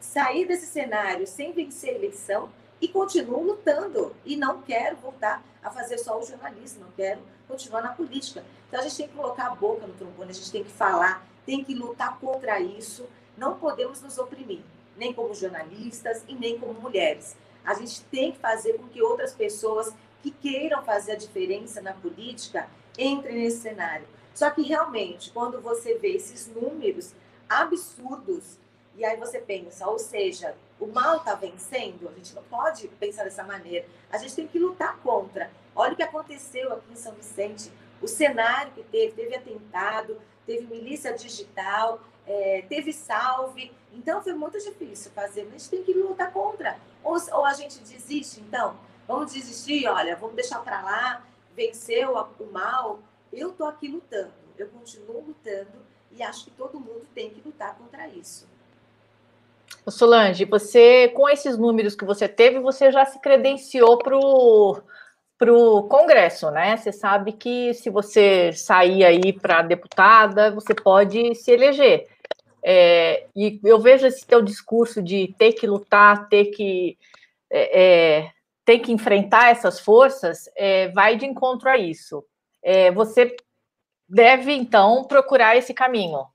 Sair desse cenário sem vencer a eleição, e continuo lutando. E não quero voltar a fazer só o jornalismo, não quero continuar na política. Então a gente tem que colocar a boca no trombone, a gente tem que falar, tem que lutar contra isso. Não podemos nos oprimir, nem como jornalistas e nem como mulheres. A gente tem que fazer com que outras pessoas que queiram fazer a diferença na política entrem nesse cenário. Só que realmente, quando você vê esses números absurdos, e aí você pensa, ou seja, o mal está vencendo, a gente não pode pensar dessa maneira. A gente tem que lutar contra. Olha o que aconteceu aqui em São Vicente, o cenário que teve, teve atentado, teve milícia digital, é, teve salve. Então foi muito difícil fazer, a gente tem que lutar contra. Ou, ou a gente desiste, então, vamos desistir, olha, vamos deixar para lá, venceu o mal. Eu estou aqui lutando, eu continuo lutando e acho que todo mundo tem que lutar contra isso. Solange, você, com esses números que você teve, você já se credenciou para o Congresso, né? Você sabe que se você sair aí para deputada, você pode se eleger. É, e eu vejo esse teu discurso de ter que lutar, ter que, é, é, ter que enfrentar essas forças, é, vai de encontro a isso. É, você deve, então, procurar esse caminho.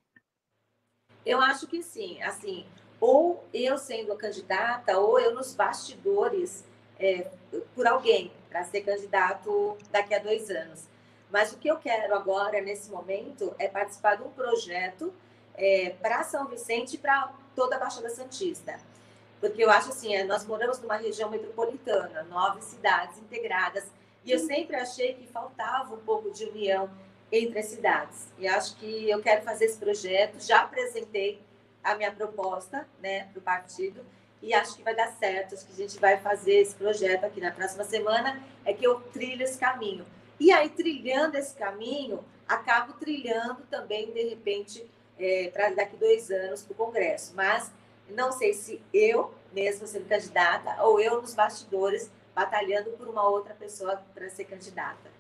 Eu acho que sim. Assim, ou eu sendo a candidata, ou eu nos bastidores é, por alguém para ser candidato daqui a dois anos. Mas o que eu quero agora, nesse momento, é participar de um projeto é, para São Vicente e para toda a Baixada Santista. Porque eu acho assim, é, nós moramos numa região metropolitana, nove cidades integradas, e eu sempre achei que faltava um pouco de união entre as cidades. E acho que eu quero fazer esse projeto, já apresentei a minha proposta né, para o partido e acho que vai dar certo, acho que a gente vai fazer esse projeto aqui na próxima semana, é que eu trilho esse caminho. E aí, trilhando esse caminho, acabo trilhando também, de repente, é, para daqui dois anos para o Congresso. Mas não sei se eu mesmo sendo candidata ou eu nos bastidores batalhando por uma outra pessoa para ser candidata.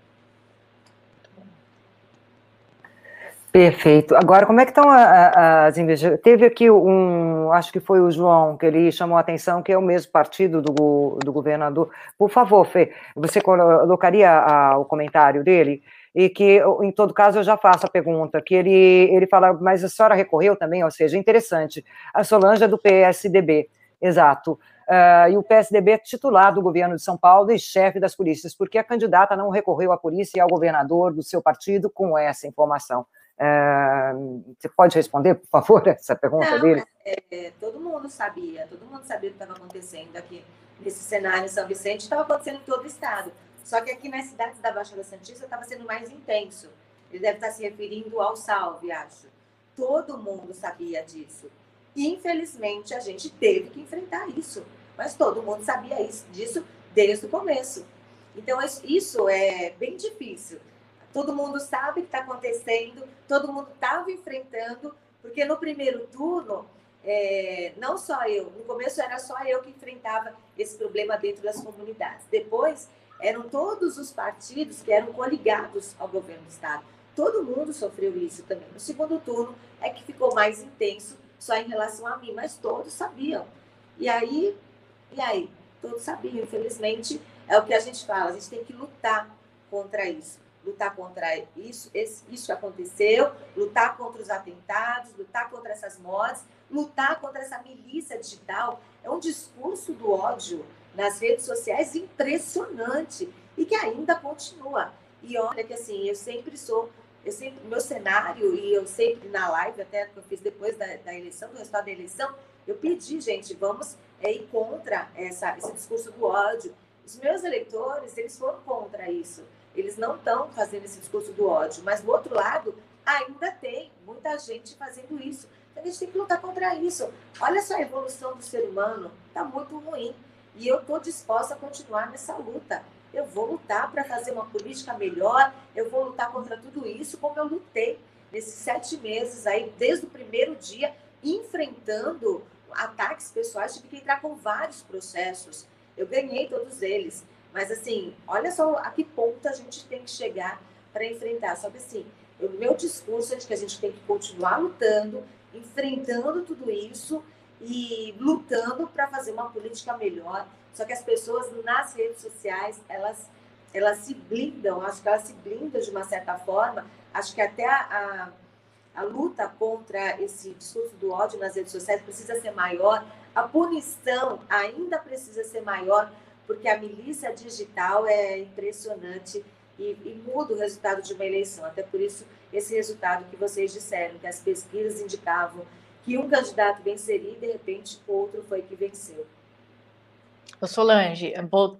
Perfeito. Agora, como é que estão as investigações? Teve aqui um, acho que foi o João, que ele chamou a atenção, que é o mesmo partido do, do governador. Por favor, Fê, você colocaria a, o comentário dele? E que, em todo caso, eu já faço a pergunta, que ele, ele fala, mas a senhora recorreu também, ou seja, interessante, a Solange é do PSDB, exato. Uh, e o PSDB é titular do governo de São Paulo e chefe das polícias, porque a candidata não recorreu à polícia e ao governador do seu partido com essa informação. É, você pode responder, por favor, essa pergunta Não, dele? É, todo mundo sabia, todo mundo sabia o que estava acontecendo aqui nesse cenário em São Vicente, estava acontecendo em todo o estado. Só que aqui nas cidades da Baixada Santista estava sendo mais intenso. Ele deve estar se referindo ao salve, acho. Todo mundo sabia disso. Infelizmente, a gente teve que enfrentar isso. Mas todo mundo sabia isso, disso desde o começo. Então, isso é bem difícil todo mundo sabe o que está acontecendo, todo mundo estava enfrentando, porque no primeiro turno, é, não só eu, no começo era só eu que enfrentava esse problema dentro das comunidades. Depois, eram todos os partidos que eram coligados ao governo do Estado. Todo mundo sofreu isso também. No segundo turno é que ficou mais intenso só em relação a mim, mas todos sabiam. E aí, e aí? Todos sabiam, infelizmente, é o que a gente fala, a gente tem que lutar contra isso lutar contra isso, isso que aconteceu, lutar contra os atentados, lutar contra essas mortes, lutar contra essa milícia digital. É um discurso do ódio nas redes sociais impressionante e que ainda continua. E olha que assim, eu sempre sou, eu sempre, meu cenário, e eu sempre na live, até que eu fiz depois da, da eleição, do resultado da eleição, eu pedi, gente, vamos é, ir contra essa, esse discurso do ódio. Os meus eleitores, eles foram contra isso. Eles não estão fazendo esse discurso do ódio, mas do outro lado, ainda tem muita gente fazendo isso. Então, a gente tem que lutar contra isso. Olha só a evolução do ser humano, está muito ruim. E eu estou disposta a continuar nessa luta. Eu vou lutar para fazer uma política melhor, eu vou lutar contra tudo isso, como eu lutei nesses sete meses aí, desde o primeiro dia, enfrentando ataques pessoais, tive que entrar com vários processos. Eu ganhei todos eles. Mas, assim, olha só a que ponto a gente tem que chegar para enfrentar. Só que, assim, o meu discurso é de que a gente tem que continuar lutando, enfrentando tudo isso e lutando para fazer uma política melhor Só que as pessoas nas redes sociais, elas, elas se blindam, acho que elas se blindam de uma certa forma. Acho que até a, a, a luta contra esse discurso do ódio nas redes sociais precisa ser maior, a punição ainda precisa ser maior, porque a milícia digital é impressionante e, e, muda o resultado de uma eleição. Até por isso, esse resultado que vocês disseram, que as pesquisas indicavam que um candidato venceria e, de repente, outro foi que venceu. Solange,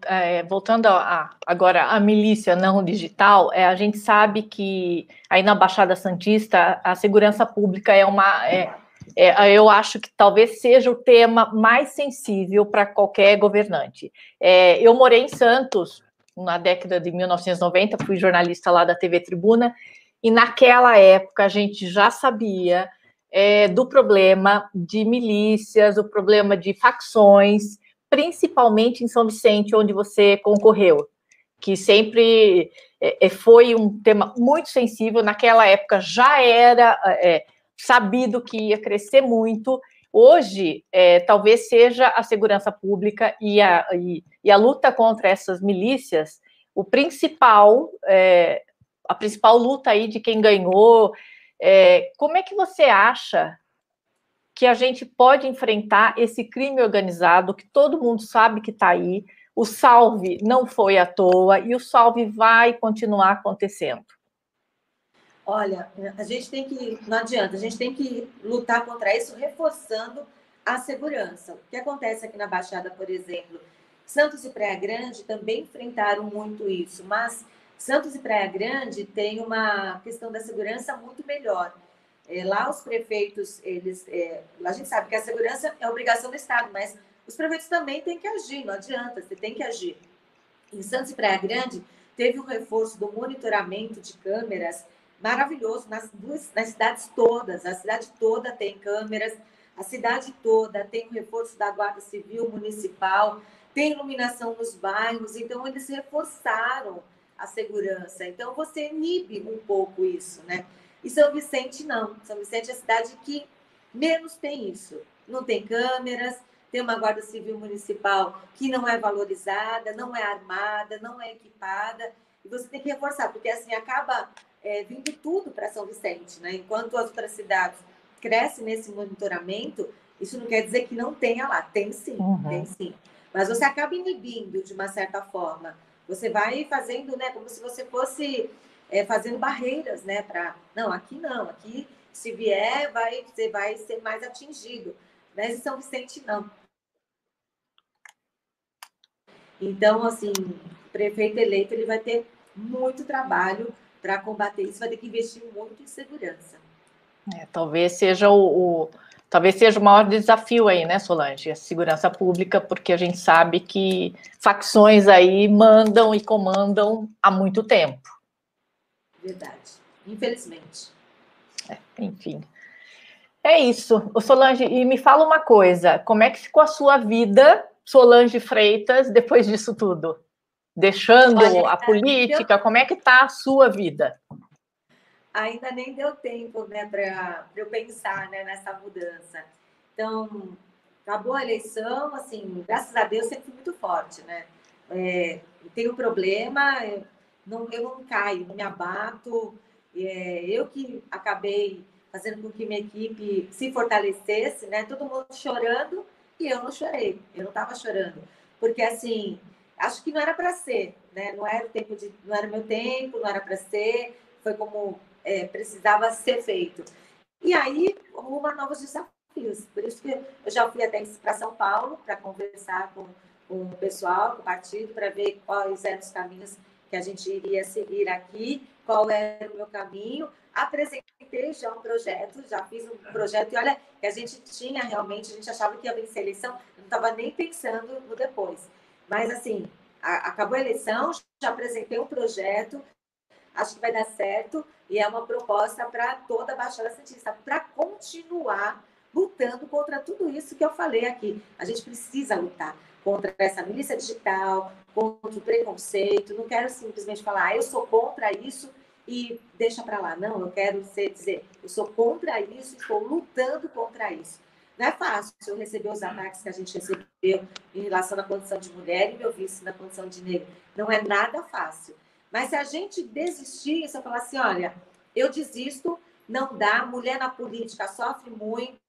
é, voltando a, agora à milícia não digital, é, a gente sabe que aí na Baixada Santista a segurança pública é uma. É, é, eu acho que talvez seja o tema mais sensível para qualquer governante. É, eu morei em Santos na década de 1990, fui jornalista lá da TV Tribuna, e naquela época a gente já sabia é, do problema de milícias, o problema de facções, principalmente em São Vicente, onde você concorreu, que sempre é, é, foi um tema muito sensível. Naquela época já era é, sabido que ia crescer muito. Hoje, é, talvez seja a segurança pública e a, e, e a luta contra essas milícias o principal, é, a principal luta aí de quem ganhou. É, como é que você acha que a gente pode enfrentar esse crime organizado que todo mundo sabe que está aí. O salve não foi à toa e o salve vai continuar acontecendo. Olha, a gente tem que, não adianta, a gente tem que lutar contra isso reforçando a segurança. O que acontece aqui na Baixada, por exemplo, Santos e Praia Grande também enfrentaram muito isso, mas Santos e Praia Grande tem uma questão da segurança muito melhor. É, lá os prefeitos, eles, é, a gente sabe que a segurança é obrigação do Estado, mas os prefeitos também têm que agir, não adianta, você tem que agir. Em Santos e Praia Grande, teve um reforço do monitoramento de câmeras maravilhoso nas, duas, nas cidades todas, a cidade toda tem câmeras, a cidade toda tem um reforço da Guarda Civil Municipal, tem iluminação nos bairros, então eles reforçaram a segurança. Então você inibe um pouco isso, né? E São Vicente não. São Vicente é a cidade que menos tem isso. Não tem câmeras, tem uma guarda civil municipal que não é valorizada, não é armada, não é equipada. E você tem que reforçar, porque assim acaba é, vindo tudo para São Vicente, né? Enquanto as outras cidades crescem nesse monitoramento, isso não quer dizer que não tenha lá. Tem sim, uhum. tem sim. Mas você acaba inibindo de uma certa forma. Você vai fazendo, né? Como se você fosse é, fazendo barreiras, né? Para não, aqui não, aqui se vier vai você vai ser mais atingido, mas em São Vicente não. Então, assim, prefeito eleito ele vai ter muito trabalho para combater isso, vai ter que investir muito em segurança. É, talvez seja o, o, talvez seja o maior desafio aí, né, Solange, a segurança pública, porque a gente sabe que facções aí mandam e comandam há muito tempo. Verdade. Infelizmente. É, enfim. É isso. O Solange, e me fala uma coisa: como é que ficou a sua vida, Solange Freitas, depois disso tudo? Deixando Olha, a política, como é que está a sua vida? Ainda nem deu tempo né, para eu pensar né, nessa mudança. Então, acabou a eleição, assim, graças a Deus sempre fui muito forte, né? É, tenho problema, eu não, eu não caio, não me abato. É, eu que acabei fazendo com que minha equipe se fortalecesse, né? Todo mundo chorando e eu não chorei, eu não estava chorando, porque assim acho que não era para ser, né? Não era o tempo de, não era meu tempo, não era para ser, foi como é, precisava ser feito. E aí uma novos desafios, por isso que eu já fui até para São Paulo para conversar com, com o pessoal, com o partido, para ver quais eram os caminhos que a gente iria seguir aqui, qual era o meu caminho. Apresentei já um projeto, já fiz um projeto, e olha, que a gente tinha realmente, a gente achava que ia vencer a eleição, não estava nem pensando no depois. Mas, assim, a, acabou a eleição, já apresentei um projeto, acho que vai dar certo, e é uma proposta para toda a Baixada Santista, para continuar lutando contra tudo isso que eu falei aqui. A gente precisa lutar contra essa milícia digital, contra o preconceito. Não quero simplesmente falar, ah, eu sou contra isso e deixa para lá. Não, eu quero ser, dizer, eu sou contra isso, estou lutando contra isso. Não é fácil receber os ataques que a gente recebeu em relação à condição de mulher e meu vice na condição de negro. Não é nada fácil. Mas se a gente desistir, se eu falar assim, olha, eu desisto, não dá, mulher na política sofre muito,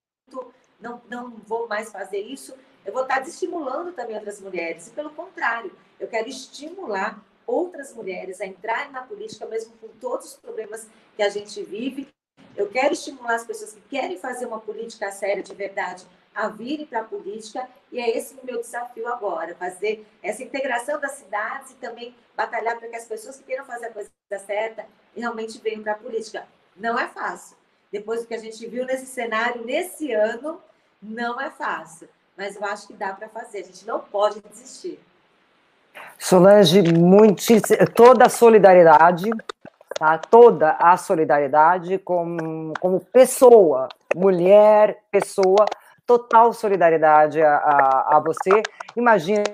não, não vou mais fazer isso, eu vou estar desestimulando também outras mulheres. E pelo contrário, eu quero estimular outras mulheres a entrarem na política, mesmo com todos os problemas que a gente vive. Eu quero estimular as pessoas que querem fazer uma política séria de verdade a virem para a política, e é esse o meu desafio agora, fazer essa integração das cidades e também batalhar para que as pessoas que queiram fazer a coisa certa realmente venham para a política. Não é fácil. Depois do que a gente viu nesse cenário, nesse ano, não é fácil. Mas eu acho que dá para fazer. A gente não pode desistir. Solange, muito, toda a solidariedade, tá? toda a solidariedade como, como pessoa, mulher, pessoa, total solidariedade a, a, a você. Imagina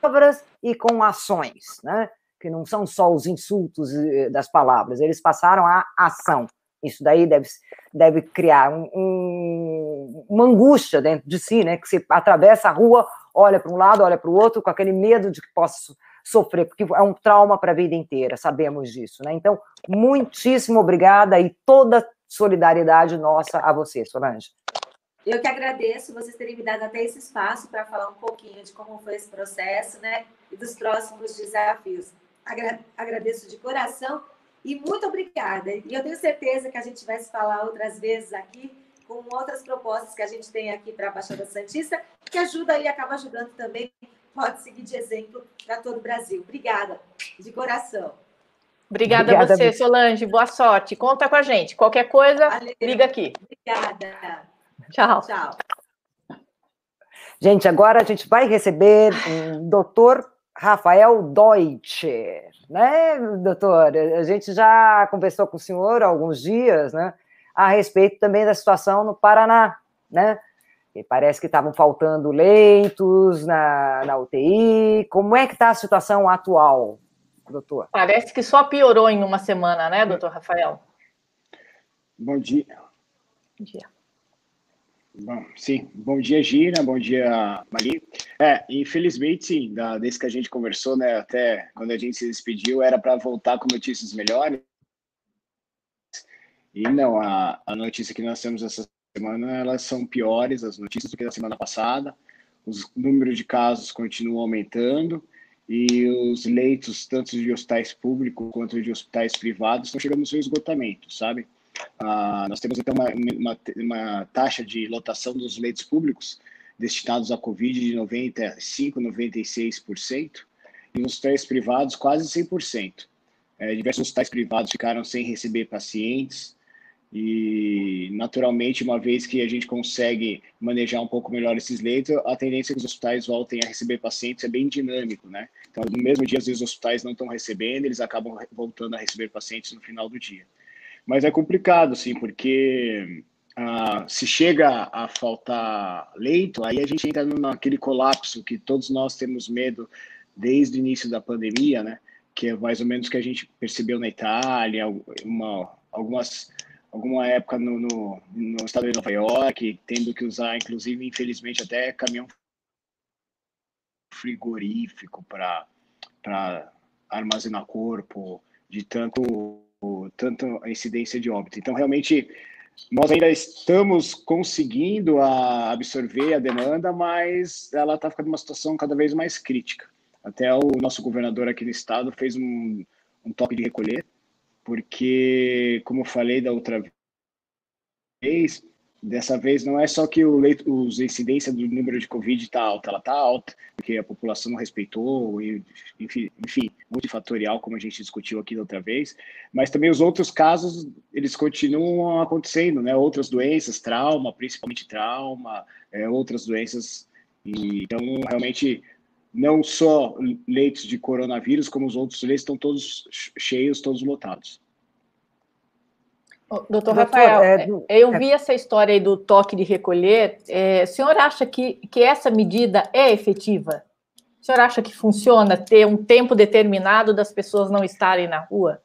palavras e com ações, né? Que não são só os insultos eh, das palavras, eles passaram a ação. Isso daí deve, deve criar um, um, uma angústia dentro de si, né? Que você atravessa a rua, olha para um lado, olha para o outro, com aquele medo de que possa sofrer, porque é um trauma para a vida inteira, sabemos disso, né? Então, muitíssimo obrigada e toda solidariedade nossa a você, Solange. Eu que agradeço vocês terem me dado até esse espaço para falar um pouquinho de como foi esse processo, né? E dos próximos desafios. Agra agradeço de coração e muito obrigada. E eu tenho certeza que a gente vai se falar outras vezes aqui com outras propostas que a gente tem aqui para a Baixada Santista, que ajuda e acaba ajudando também, pode seguir de exemplo para todo o Brasil. Obrigada, de coração. Obrigada, Obrigada a você, Solange. Boa sorte. Conta com a gente. Qualquer coisa, Valeu. liga aqui. Obrigada. Tchau. Tchau. Gente, agora a gente vai receber o doutor Rafael Deutscher, né, doutor? A gente já conversou com o senhor há alguns dias, né, a respeito também da situação no Paraná, né? E parece que estavam faltando leitos na, na UTI. Como é que está a situação atual, doutor? Parece que só piorou em uma semana, né, doutor Rafael? Bom dia. Bom dia. Bom, sim. Bom dia, Gina. Bom dia, Mali. É, infelizmente, sim. Da, desde que a gente conversou, né, até quando a gente se despediu, era para voltar com notícias melhores. E não, a, a notícia que nós temos essa semana, elas são piores, as notícias do que da semana passada. Os números de casos continuam aumentando e os leitos, tanto de hospitais públicos quanto de hospitais privados, estão chegando no seu esgotamento, sabe? Ah, nós temos então uma, uma, uma, taxa de lotação dos leitos públicos destinados à Covid de 95, 96%, e nos hospitais privados quase 100%. É, diversos hospitais privados ficaram sem receber pacientes, e, naturalmente, uma vez que a gente consegue manejar um pouco melhor esses leitos, a tendência é que os hospitais voltem a receber pacientes é bem dinâmico, né? Então, no mesmo dia, às vezes, os hospitais não estão recebendo, eles acabam voltando a receber pacientes no final do dia. Mas é complicado, sim, porque ah, se chega a faltar leito, aí a gente entra naquele colapso que todos nós temos medo desde o início da pandemia, né? Que é mais ou menos o que a gente percebeu na Itália, uma, algumas alguma época no, no, no, estado de Nova York, tendo que usar, inclusive, infelizmente, até caminhão frigorífico para armazenar corpo, de tanto, tanto incidência de óbito. Então, realmente, nós ainda estamos conseguindo a absorver a demanda, mas ela está ficando uma situação cada vez mais crítica. Até o nosso governador aqui no estado fez um, um toque de recolher, porque, como eu falei da outra vez, dessa vez não é só que o leito, os, incidência do número de Covid está alta, ela está alta, porque a população não respeitou, enfim, enfim, multifatorial, como a gente discutiu aqui da outra vez, mas também os outros casos, eles continuam acontecendo, né? Outras doenças, trauma, principalmente trauma, é, outras doenças, e, então realmente não só leitos de coronavírus, como os outros leitos estão todos cheios, todos lotados. Doutor, Rafael, é, é eu é vi essa história aí do toque de recolher. É, o senhor acha que, que essa medida é efetiva? O senhor acha que funciona ter um tempo determinado das pessoas não estarem na rua?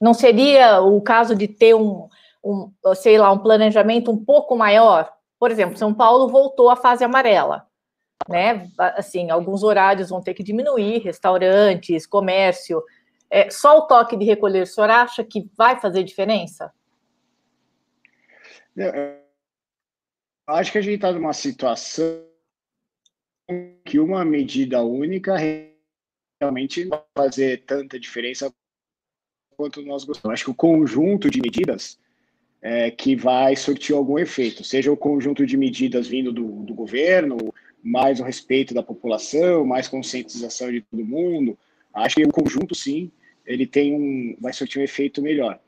Não seria o caso de ter um, um, sei lá, um planejamento um pouco maior? Por exemplo, São Paulo voltou à fase amarela, né? Assim, alguns horários vão ter que diminuir, restaurantes, comércio. É, só o toque de recolher, o senhor acha que vai fazer diferença? Eu acho que a gente está numa situação que uma medida única realmente não vai fazer tanta diferença quanto nós gostamos. Acho que o conjunto de medidas é, que vai surtir algum efeito, seja o conjunto de medidas vindo do, do governo, mais o respeito da população, mais conscientização de todo mundo. Acho que o conjunto, sim, ele tem um, vai surtir um efeito melhor.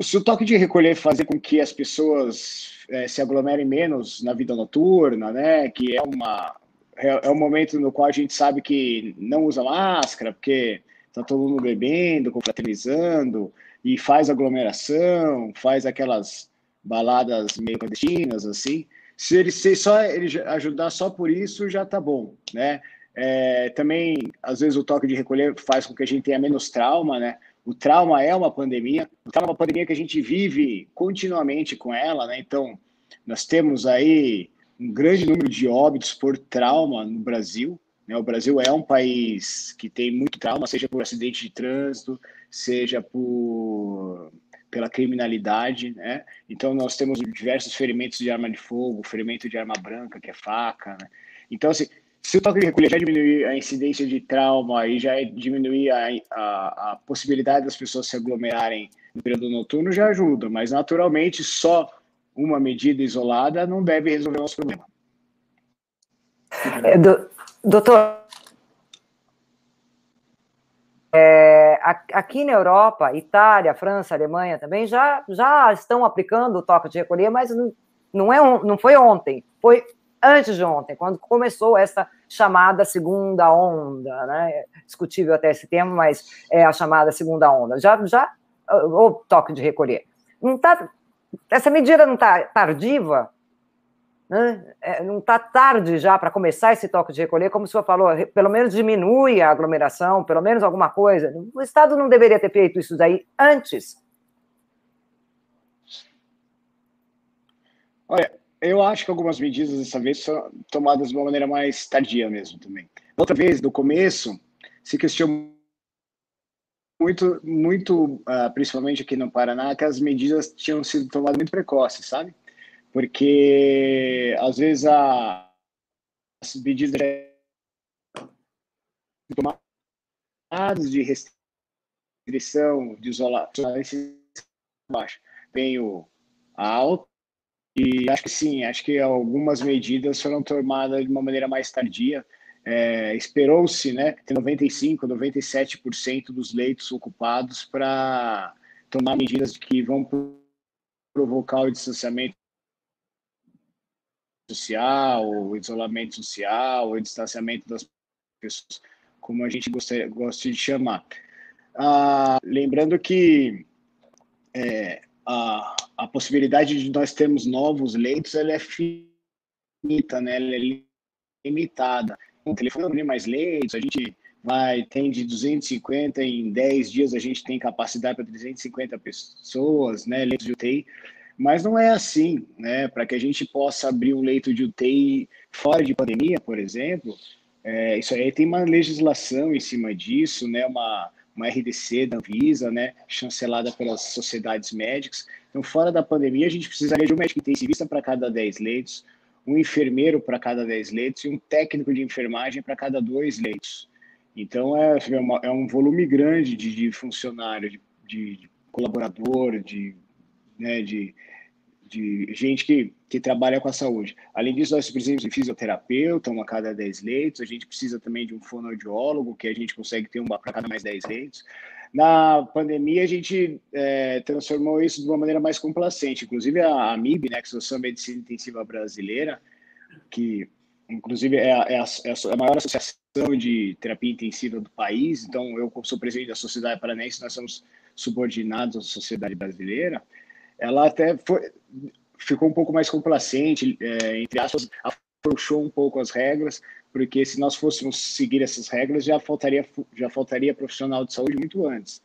Se o toque de recolher fazer com que as pessoas é, se aglomerem menos na vida noturna, né, que é uma é, é um momento no qual a gente sabe que não usa máscara, porque está todo mundo bebendo, confraternizando, e faz aglomeração, faz aquelas baladas meio clandestinas, assim. Se ele se só ele ajudar só por isso, já tá bom, né? É, também, às vezes, o toque de recolher faz com que a gente tenha menos trauma, né? O trauma é uma pandemia, o trauma é uma pandemia que a gente vive continuamente com ela, né? Então, nós temos aí um grande número de óbitos por trauma no Brasil. Né? O Brasil é um país que tem muito trauma, seja por acidente de trânsito, seja por pela criminalidade, né? Então nós temos diversos ferimentos de arma de fogo, ferimento de arma branca, que é faca, né? Então assim, se o toque de recolher já diminuir a incidência de trauma e já diminuir a, a, a, possibilidade das pessoas se aglomerarem no período noturno, já ajuda, mas naturalmente só uma medida isolada não deve resolver o nosso problema. É, do, doutor, é, aqui na Europa, Itália, França, Alemanha também já, já estão aplicando o toque de recolher, mas não, é, não foi ontem, foi antes de ontem, quando começou essa chamada segunda onda, né? Discutível até esse termo, mas é a chamada segunda onda. Já, já o toque de recolher. Não tá, essa medida não está tardiva, né? É, não está tarde já para começar esse toque de recolher, como o senhor falou, pelo menos diminui a aglomeração, pelo menos alguma coisa. O Estado não deveria ter feito isso daí antes. Olha, eu acho que algumas medidas dessa vez são tomadas de uma maneira mais tardia mesmo também. Outra vez, no começo, se questionou muito, muito, uh, principalmente aqui no Paraná, que as medidas tinham sido tomadas muito precoces, sabe? Porque às vezes a, as medidas tomadas de restrição, de isolação, baixo, vem o alto e acho que sim, acho que algumas medidas foram tomadas de uma maneira mais tardia. É, Esperou-se né, ter 95%, 97% dos leitos ocupados para tomar medidas que vão provocar o distanciamento social, isolamento social, o distanciamento das pessoas, como a gente gosta, gosta de chamar. Ah, lembrando que é, a, a possibilidade de nós termos novos leitos ela é finita, né? ela é limitada. O telefone tem mais leitos, a gente vai tem de 250 em 10 dias a gente tem capacidade para 350 pessoas, né, leitos de UTI, mas não é assim, né, para que a gente possa abrir um leito de UTI fora de pandemia, por exemplo, é, isso aí tem uma legislação em cima disso, né, uma uma RDC da Anvisa, né, chancelada pelas sociedades médicas. Então, fora da pandemia, a gente precisaria de um médico intensivista para cada 10 leitos, um enfermeiro para cada 10 leitos e um técnico de enfermagem para cada dois leitos. Então, é, é, uma, é um volume grande de, de funcionário, de, de, colaborador, de, né, de, de gente que, que trabalha com a saúde. Além disso, nós precisamos de fisioterapeuta, uma a cada 10 leitos, a gente precisa também de um fonoaudiólogo, que a gente consegue ter uma para cada mais 10 leitos. Na pandemia, a gente é, transformou isso de uma maneira mais complacente. Inclusive, a AMIB, né, que é a Associação Medicina Intensiva Brasileira, que inclusive é a, é, a, é a, maior associação de terapia intensiva do país. Então, eu sou presidente da Sociedade Paranense, nós somos subordinados à Sociedade Brasileira ela até foi, ficou um pouco mais complacente, é, entre aspas, afrouxou um pouco as regras, porque se nós fôssemos seguir essas regras, já faltaria, já faltaria profissional de saúde muito antes.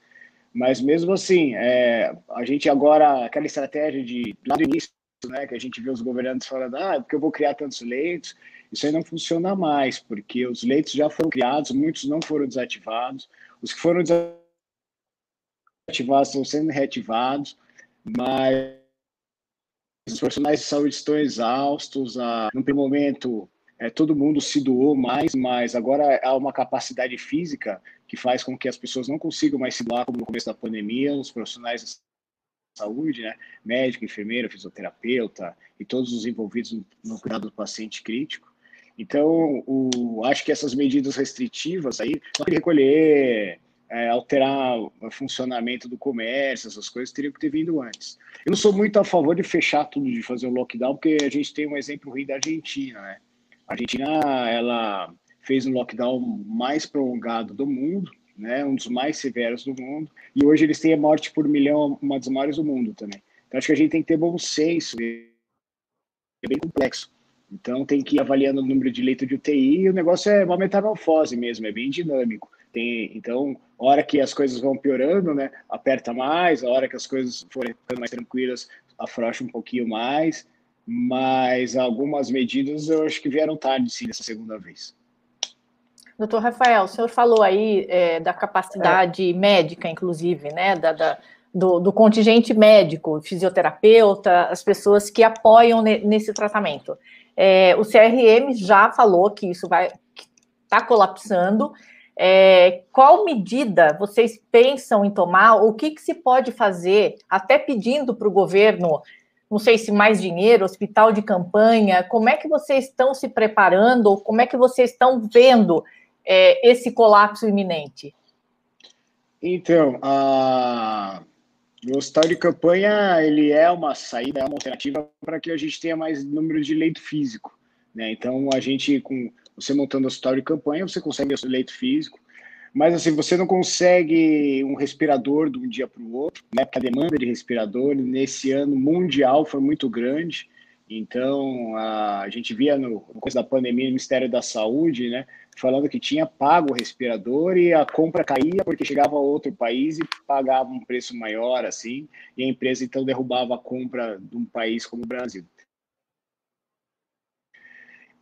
Mas mesmo assim, é, a gente agora, aquela estratégia de, lá do início, né, que a gente vê os governantes falando, ah, porque eu vou criar tantos leitos, isso aí não funciona mais, porque os leitos já foram criados, muitos não foram desativados, os que foram desativados estão sendo reativados, mas os profissionais de saúde estão exaustos, a, no primeiro momento é, todo mundo se doou mais, mas agora há uma capacidade física que faz com que as pessoas não consigam mais se doar como no começo da pandemia, os profissionais de saúde, né, médico, enfermeiro, fisioterapeuta e todos os envolvidos no, no cuidado do paciente crítico. Então, o, acho que essas medidas restritivas aí, só que recolher, é, alterar o funcionamento do comércio, essas coisas teriam que ter vindo antes. Eu não sou muito a favor de fechar tudo, de fazer um lockdown, porque a gente tem um exemplo ruim da Argentina, né? A Argentina, ela fez um lockdown mais prolongado do mundo, né, um dos mais severos do mundo, e hoje eles têm a morte por milhão, uma das maiores do mundo também. Então, acho que a gente tem que ter bom senso, é bem complexo. Então, tem que ir avaliando o número de leito de UTI, e o negócio é uma metamorfose mesmo, é bem dinâmico. Tem, então, a hora que as coisas vão piorando, né, aperta mais, a hora que as coisas forem mais tranquilas, afrouxa um pouquinho mais, mas algumas medidas eu acho que vieram tarde, sim, dessa segunda vez. Doutor Rafael, o senhor falou aí é, da capacidade é. médica, inclusive, né, da, da do, do, contingente médico, fisioterapeuta, as pessoas que apoiam ne, nesse tratamento. É, o CRM já falou que isso vai está colapsando. É, qual medida vocês pensam em tomar? O que, que se pode fazer, até pedindo para o governo não sei se mais dinheiro, hospital de campanha, como é que vocês estão se preparando, como é que vocês estão vendo é, esse colapso iminente? Então, a... o hospital de campanha ele é uma saída, é uma alternativa para que a gente tenha mais número de leito físico. Né? Então, a gente, com você montando o hospital de campanha, você consegue o leito físico, mas assim, você não consegue um respirador de um dia para o outro, né? Porque a demanda de respirador nesse ano mundial foi muito grande. Então, a, gente via no, no começo da pandemia, o Ministério da Saúde, né, falando que tinha pago o respirador e a compra caía porque chegava a outro país e pagava um preço maior, assim, e a empresa então derrubava a compra de um país como o Brasil.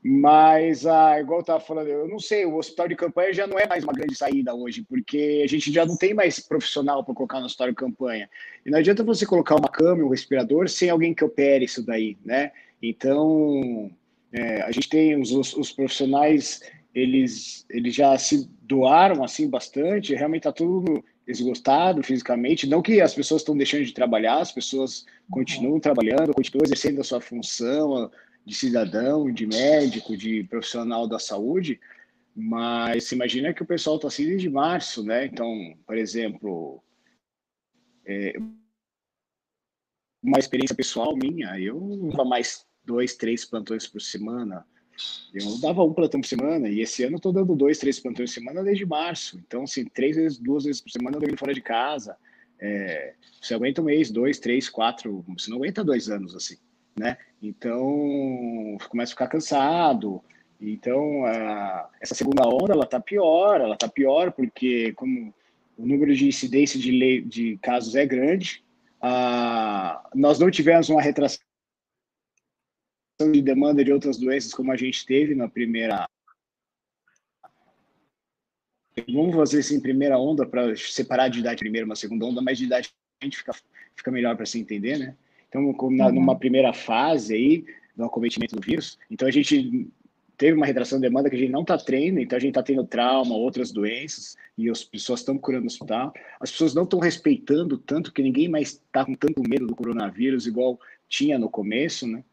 Mas, ah, igual eu estava falando, eu não sei, o hospital de campanha já não é mais uma grande saída hoje, porque a gente já não tem mais profissional para colocar no hospital de campanha. E não adianta você colocar uma cama um respirador sem alguém que opere isso daí, né? Então, é, a gente tem os, os, os, profissionais, eles, eles já se doaram assim bastante, realmente está tudo esgotado fisicamente. Não que as pessoas estão deixando de trabalhar, as pessoas continuam trabalhando, continuam exercendo a sua função, de cidadão, de médico, de profissional da saúde, mas se imagina que o pessoal está assim desde março, né? Então, por exemplo, é, uma experiência pessoal minha, eu dava mais dois, três plantões por semana. Eu dava um plantão por semana e esse ano eu estou dando dois, três plantões por semana desde março. Então, assim, três vezes, duas vezes por semana eu dormindo fora de casa. É, você aguenta um mês, dois, três, quatro, você não aguenta dois anos assim né? Então, começa a ficar cansado. Então, a, essa segunda onda, ela tá pior, ela tá pior porque como o número de incidência de, lei, de casos é grande, a, nós não tivemos uma retração de demanda de outras doenças como a gente teve na primeira Vamos fazer isso em primeira onda para separar de idade primeira uma segunda onda, mas de idade a gente fica, fica melhor para se entender, né? Então, na, uhum. numa primeira fase aí do acometimento do vírus, então a gente teve uma retração de demanda que a gente não está tendo, então a gente está tendo trauma, outras doenças, e as pessoas estão curando no hospital. As pessoas não estão respeitando tanto, que ninguém mais está com tanto medo do coronavírus, igual tinha no começo, né?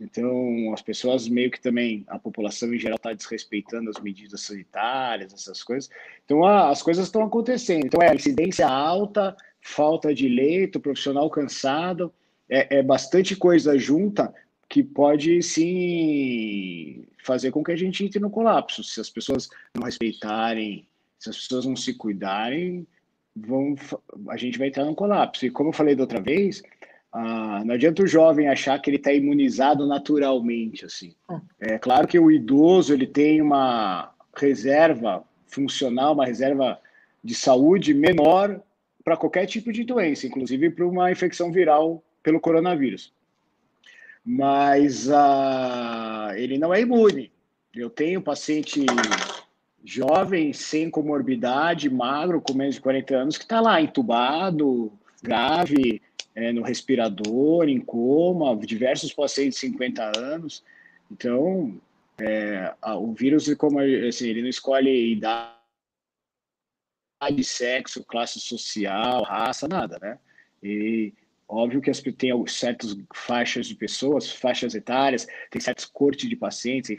Então, as pessoas meio que também, a população em geral está desrespeitando as medidas sanitárias, essas coisas. Então, as coisas estão acontecendo. Então, é incidência alta, falta de leito, profissional cansado, é, é bastante coisa junta que pode sim fazer com que a gente entre no colapso. Se as pessoas não respeitarem, se as pessoas não se cuidarem, vão, a gente vai entrar no colapso. E como eu falei da outra vez, ah, não adianta o jovem achar que ele está imunizado naturalmente. Assim. Hum. É claro que o idoso ele tem uma reserva funcional, uma reserva de saúde menor para qualquer tipo de doença, inclusive para uma infecção viral pelo coronavírus. Mas uh, ele não é imune. Eu tenho paciente jovem, sem comorbidade, magro, com menos de 40 anos, que está lá entubado, grave, é, no respirador, em coma, diversos pacientes de 50 anos. Então, é, o vírus, como assim, ele não escolhe idade, sexo, classe social, raça, nada, né? E óbvio que as, tem certas faixas de pessoas, faixas etárias, tem certos cortes de pacientes,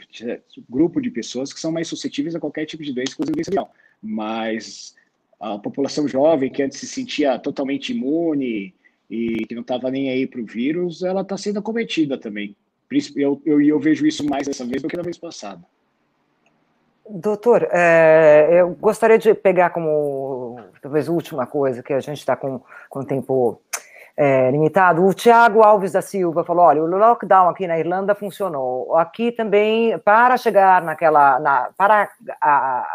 grupo de pessoas que são mais suscetíveis a qualquer tipo de doença, inclusive doença Mas a população jovem que antes se sentia totalmente imune e que não estava nem aí para o vírus, ela está sendo acometida também. Eu, eu, eu vejo isso mais dessa vez do que na vez passada. Doutor, é, eu gostaria de pegar como talvez última coisa, que a gente está com, com tempo é, limitado. O Tiago Alves da Silva falou: olha, o lockdown aqui na Irlanda funcionou. Aqui também, para chegar naquela. Na, para a,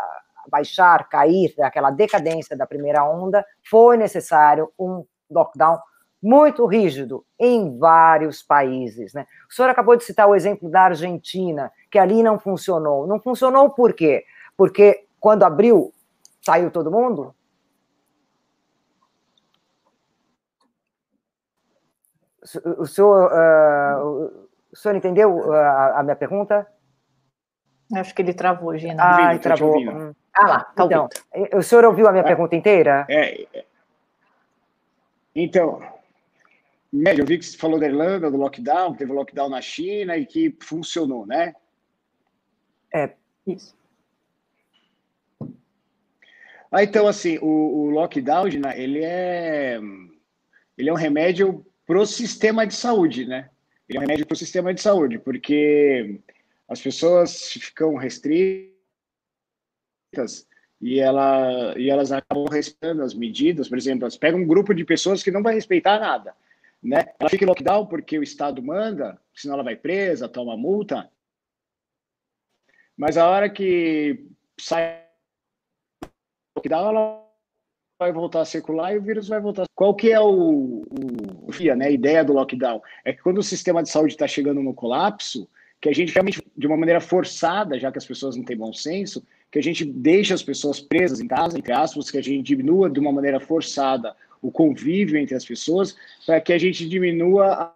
baixar, cair daquela decadência da primeira onda, foi necessário um lockdown muito rígido em vários países. Né? O senhor acabou de citar o exemplo da Argentina, que ali não funcionou. Não funcionou por quê? Porque quando abriu, saiu todo mundo? O senhor, uh, o senhor entendeu a, a, minha pergunta? Acho que ele travou, Gina. Ah, travou. Hum. Ah lá, tá então, o senhor ouviu a minha é, pergunta inteira? É, é. Então, eu vi que você falou da Irlanda, do lockdown, teve lockdown na China e que funcionou, né? É, isso. Ah, então, assim, o, o lockdown, ele é, ele é um remédio para o sistema de saúde, né? Ele é um remédio para o sistema de saúde, porque as pessoas ficam restritas e, ela, e elas acabam respeitando as medidas. Por exemplo, elas pegam um grupo de pessoas que não vai respeitar nada. Né? Ela fica em lockdown porque o Estado manda, senão ela vai presa, toma multa. Mas a hora que sai lockdown, ela vai voltar a circular e o vírus vai voltar. Qual que é o, o, o né, a ideia do lockdown? É que quando o sistema de saúde está chegando no colapso, que a gente realmente, de uma maneira forçada, já que as pessoas não têm bom senso, que a gente deixe as pessoas presas em casa, entre aspas, que a gente diminua de uma maneira forçada o convívio entre as pessoas, para que a gente diminua a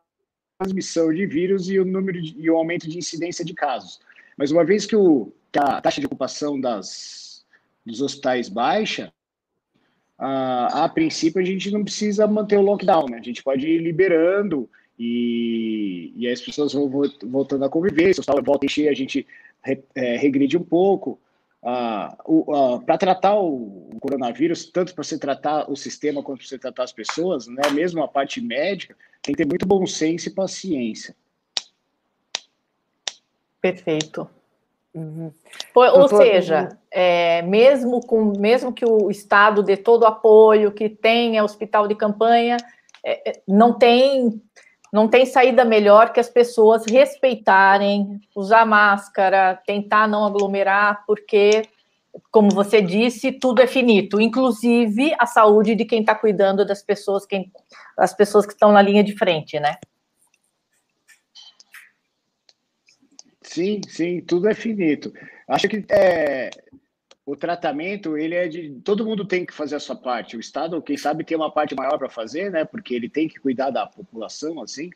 transmissão de vírus e o número de, e o aumento de incidência de casos. Mas uma vez que, o, que a taxa de ocupação das, dos hospitais baixa, a, a princípio a gente não precisa manter o lockdown, né? A gente pode ir liberando e, e as pessoas vão voltando a conviver, se o hospital volta a encher, a gente re, é, regride um pouco. Uh, uh, para tratar o, o, coronavírus, tanto para você tratar o sistema quanto para você tratar as pessoas, né, mesmo a parte médica, tem que ter muito bom senso e paciência. Perfeito. Uhum. Ou, seja, é, mesmo, com, mesmo que o Estado dê todo o apoio, que tenha hospital de campanha, é, é não tem não tem saída melhor que as pessoas respeitarem, usar máscara, tentar não aglomerar, porque, como você disse, tudo é finito, inclusive a saúde de quem está cuidando das pessoas, quem, as pessoas que estão na linha de frente, né? Sim, sim, tudo é finito. Acho que é, o tratamento, ele é de. Todo mundo tem que fazer a sua parte. O Estado, quem sabe, tem uma parte maior para fazer, né? Porque ele tem que cuidar da população, assim.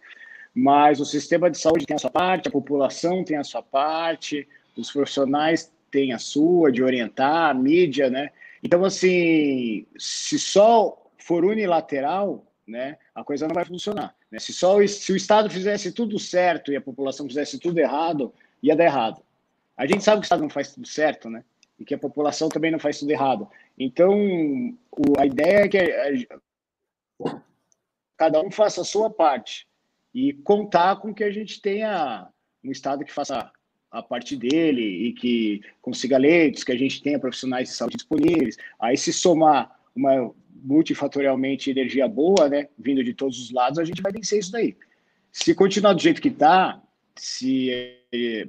Mas o sistema de saúde tem a sua parte, a população tem a sua parte, os profissionais têm a sua, de orientar, a mídia, né? Então, assim, se só for unilateral, né, a coisa não vai funcionar. Né? Se só se o Estado fizesse tudo certo e a população fizesse tudo errado, ia dar errado. A gente sabe que o Estado não faz tudo certo, né? e que a população também não faz tudo errado. Então, o, a ideia é que a, cada um faça a sua parte e contar com que a gente tenha um Estado que faça a parte dele e que consiga leitos, que a gente tenha profissionais de saúde disponíveis. Aí, se somar uma multifatorialmente energia boa, né, vindo de todos os lados, a gente vai vencer isso daí. Se continuar do jeito que está, se,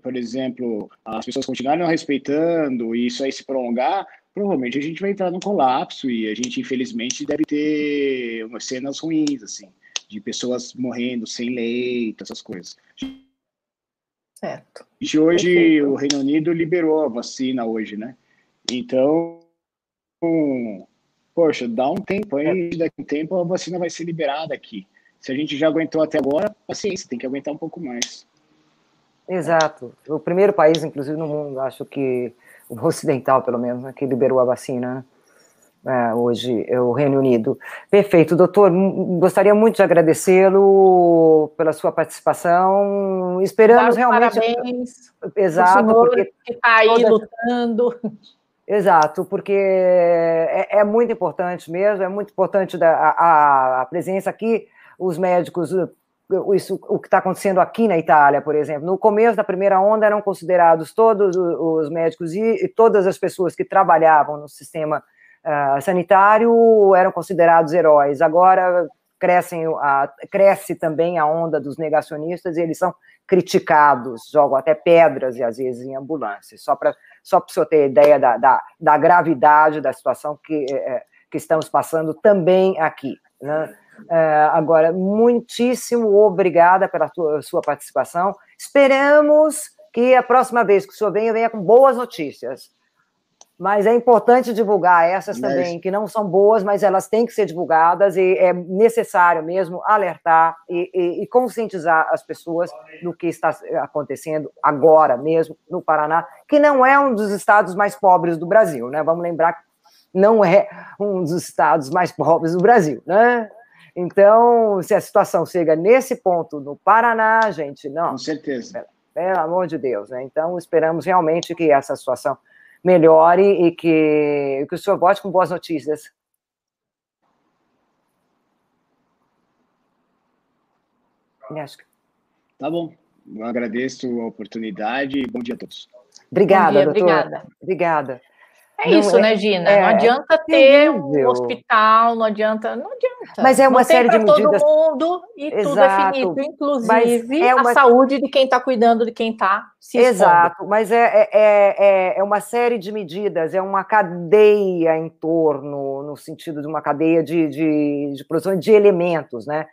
por exemplo, as pessoas continuarem não respeitando e isso aí se prolongar, provavelmente a gente vai entrar num colapso e a gente, infelizmente, deve ter umas cenas ruins, assim, de pessoas morrendo sem leito, essas coisas. Certo. E hoje Perfeito. o Reino Unido liberou a vacina hoje, né? Então, poxa, dá um tempo aí, daqui a um tempo a vacina vai ser liberada aqui. Se a gente já aguentou até agora, paciência, tem que aguentar um pouco mais. Exato. O primeiro país, inclusive, no mundo, acho que o ocidental, pelo menos, né, que liberou a vacina, né? É, hoje, é o Reino Unido. Perfeito, doutor. Gostaria muito de agradecê-lo pela sua participação. Esperamos realmente. Parabéns. Exato. Porque que está aí toda... lutando. Exato, porque é, é, muito importante mesmo, é muito importante a, a, a presença aqui, os médicos isso, o que está acontecendo aqui na Itália, por exemplo. No começo da primeira onda eram considerados todos os médicos e, e todas as pessoas que trabalhavam no sistema uh, sanitário eram considerados heróis. Agora crescem, uh, cresce também a onda dos negacionistas e eles são criticados, jogam até pedras e às vezes em ambulâncias, só para só o senhor ter ideia da, da, da gravidade da situação que, eh, que estamos passando também aqui. Né? É, agora, muitíssimo obrigada pela tua, sua participação. Esperamos que a próxima vez que o senhor venha, venha com boas notícias. Mas é importante divulgar essas mas... também, que não são boas, mas elas têm que ser divulgadas e é necessário mesmo alertar e, e, e conscientizar as pessoas do que está acontecendo agora mesmo no Paraná, que não é um dos estados mais pobres do Brasil, né? Vamos lembrar que não é um dos estados mais pobres do Brasil, né? Então, se a situação chega nesse ponto no Paraná, gente, não. Com certeza. Pelo amor de Deus, né? Então, esperamos realmente que essa situação melhore e que, que o senhor volte com boas notícias. Tá bom. Eu agradeço a oportunidade e bom dia a todos. Obrigada, dia, doutor. Obrigada. Obrigada. É não, isso, é, né, Gina? É, não adianta ter um hospital, não adianta, não adianta. Mas é uma não série de medidas. todo mundo e Exato. tudo é finito, inclusive é uma... a saúde de quem está cuidando de quem está se Exato, mas é, é, é, é uma série de medidas, é uma cadeia em torno, no sentido de uma cadeia de, de, de produção de elementos, né?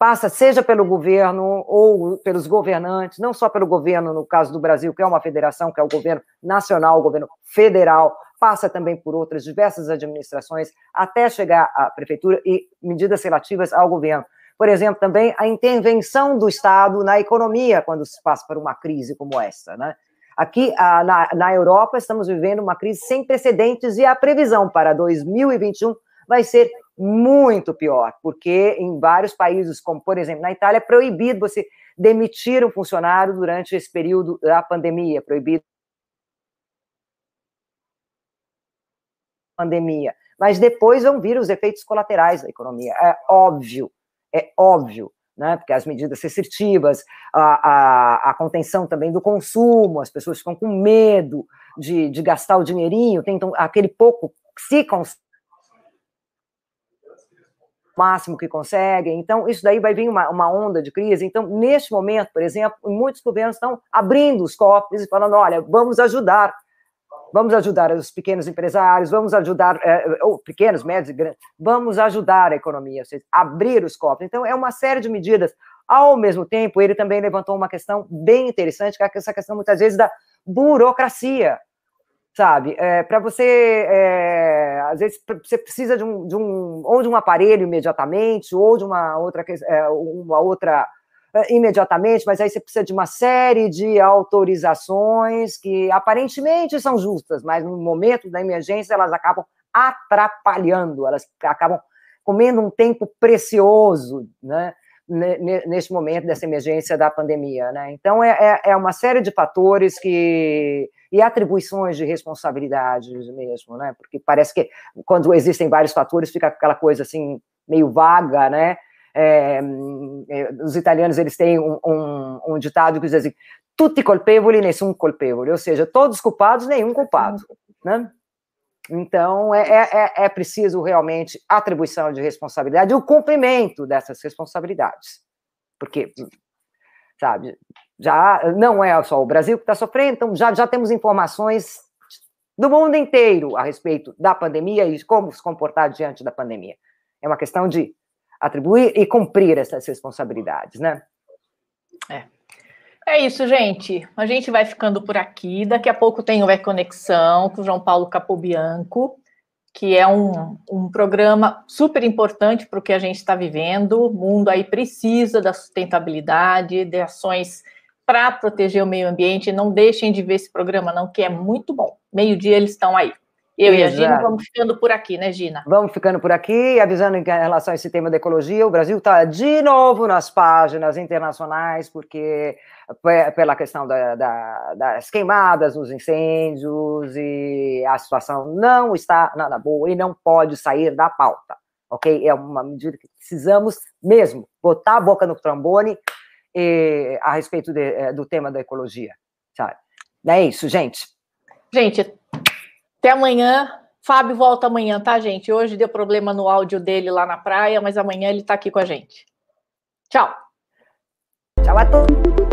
passa seja pelo governo ou pelos governantes, não só pelo governo, no caso do Brasil, que é uma federação, que é o governo nacional, o governo federal, passa também por outras diversas administrações, até chegar à prefeitura e medidas relativas ao governo. Por exemplo, também a intervenção do Estado na economia quando se passa por uma crise como essa, né? Aqui na, Europa estamos vivendo uma crise sem precedentes e a previsão para 2021 vai ser muito pior, porque em vários países, como por exemplo na Itália, é proibido você demitir um funcionário durante esse período da pandemia, proibido pandemia. Mas depois vão vir os efeitos colaterais da economia. É óbvio, é óbvio, né? Porque as medidas restritivas, a, a, a contenção também do consumo, as pessoas ficam com medo de, de gastar o dinheirinho, tentam aquele pouco se máximo que conseguem. Então, isso daí vai vir uma, uma onda de crise. Então, neste momento, por exemplo, muitos governos estão abrindo os cofres e falando: olha, vamos ajudar. Vamos ajudar os pequenos empresários, vamos ajudar, é, ou pequenos, médios e grandes, vamos ajudar a economia, ou seja, abrir os cofres. Então, é uma série de medidas. Ao mesmo tempo, ele também levantou uma questão bem interessante, que é essa questão, muitas vezes, da burocracia sabe? É, para você, é, às vezes, você precisa de um, de um, ou de um aparelho imediatamente, ou de uma outra, é, uma outra imediatamente, mas aí você precisa de uma série de autorizações que aparentemente são justas, mas no momento da emergência elas acabam atrapalhando, elas acabam comendo um tempo precioso, né? neste momento dessa emergência da pandemia, né? Então é, é, é uma série de fatores que e atribuições de responsabilidades mesmo, né? Porque parece que quando existem vários fatores fica aquela coisa assim meio vaga, né? É, os italianos eles têm um, um, um, ditado que diz assim: tutti colpevoli, nessun colpevole, ou seja, todos culpados, nenhum culpado, né? Então é, é, é, é preciso realmente atribuição de responsabilidade e o cumprimento dessas responsabilidades, porque sabe já não é só o Brasil que está sofrendo, então já, já temos informações do mundo inteiro a respeito da pandemia e como se comportar diante da pandemia. É uma questão de atribuir e cumprir essas responsabilidades, né? É. É isso, gente. A gente vai ficando por aqui. Daqui a pouco tem o E-Conexão com o João Paulo Capobianco, que é um, um programa super importante para o que a gente está vivendo. O mundo aí precisa da sustentabilidade, de ações para proteger o meio ambiente. Não deixem de ver esse programa, não, que é muito bom. Meio-dia eles estão aí. Eu Exato. e a Gina vamos ficando por aqui, né, Gina? Vamos ficando por aqui, avisando em relação a esse tema da ecologia, o Brasil está de novo nas páginas internacionais, porque pela questão da, da, das queimadas, dos incêndios, e a situação não está nada boa e não pode sair da pauta, ok? É uma medida que precisamos mesmo botar a boca no trombone e, a respeito de, eh, do tema da ecologia, sabe? É isso, gente. Gente, até amanhã. Fábio volta amanhã, tá, gente? Hoje deu problema no áudio dele lá na praia, mas amanhã ele tá aqui com a gente. Tchau. Tchau a todos.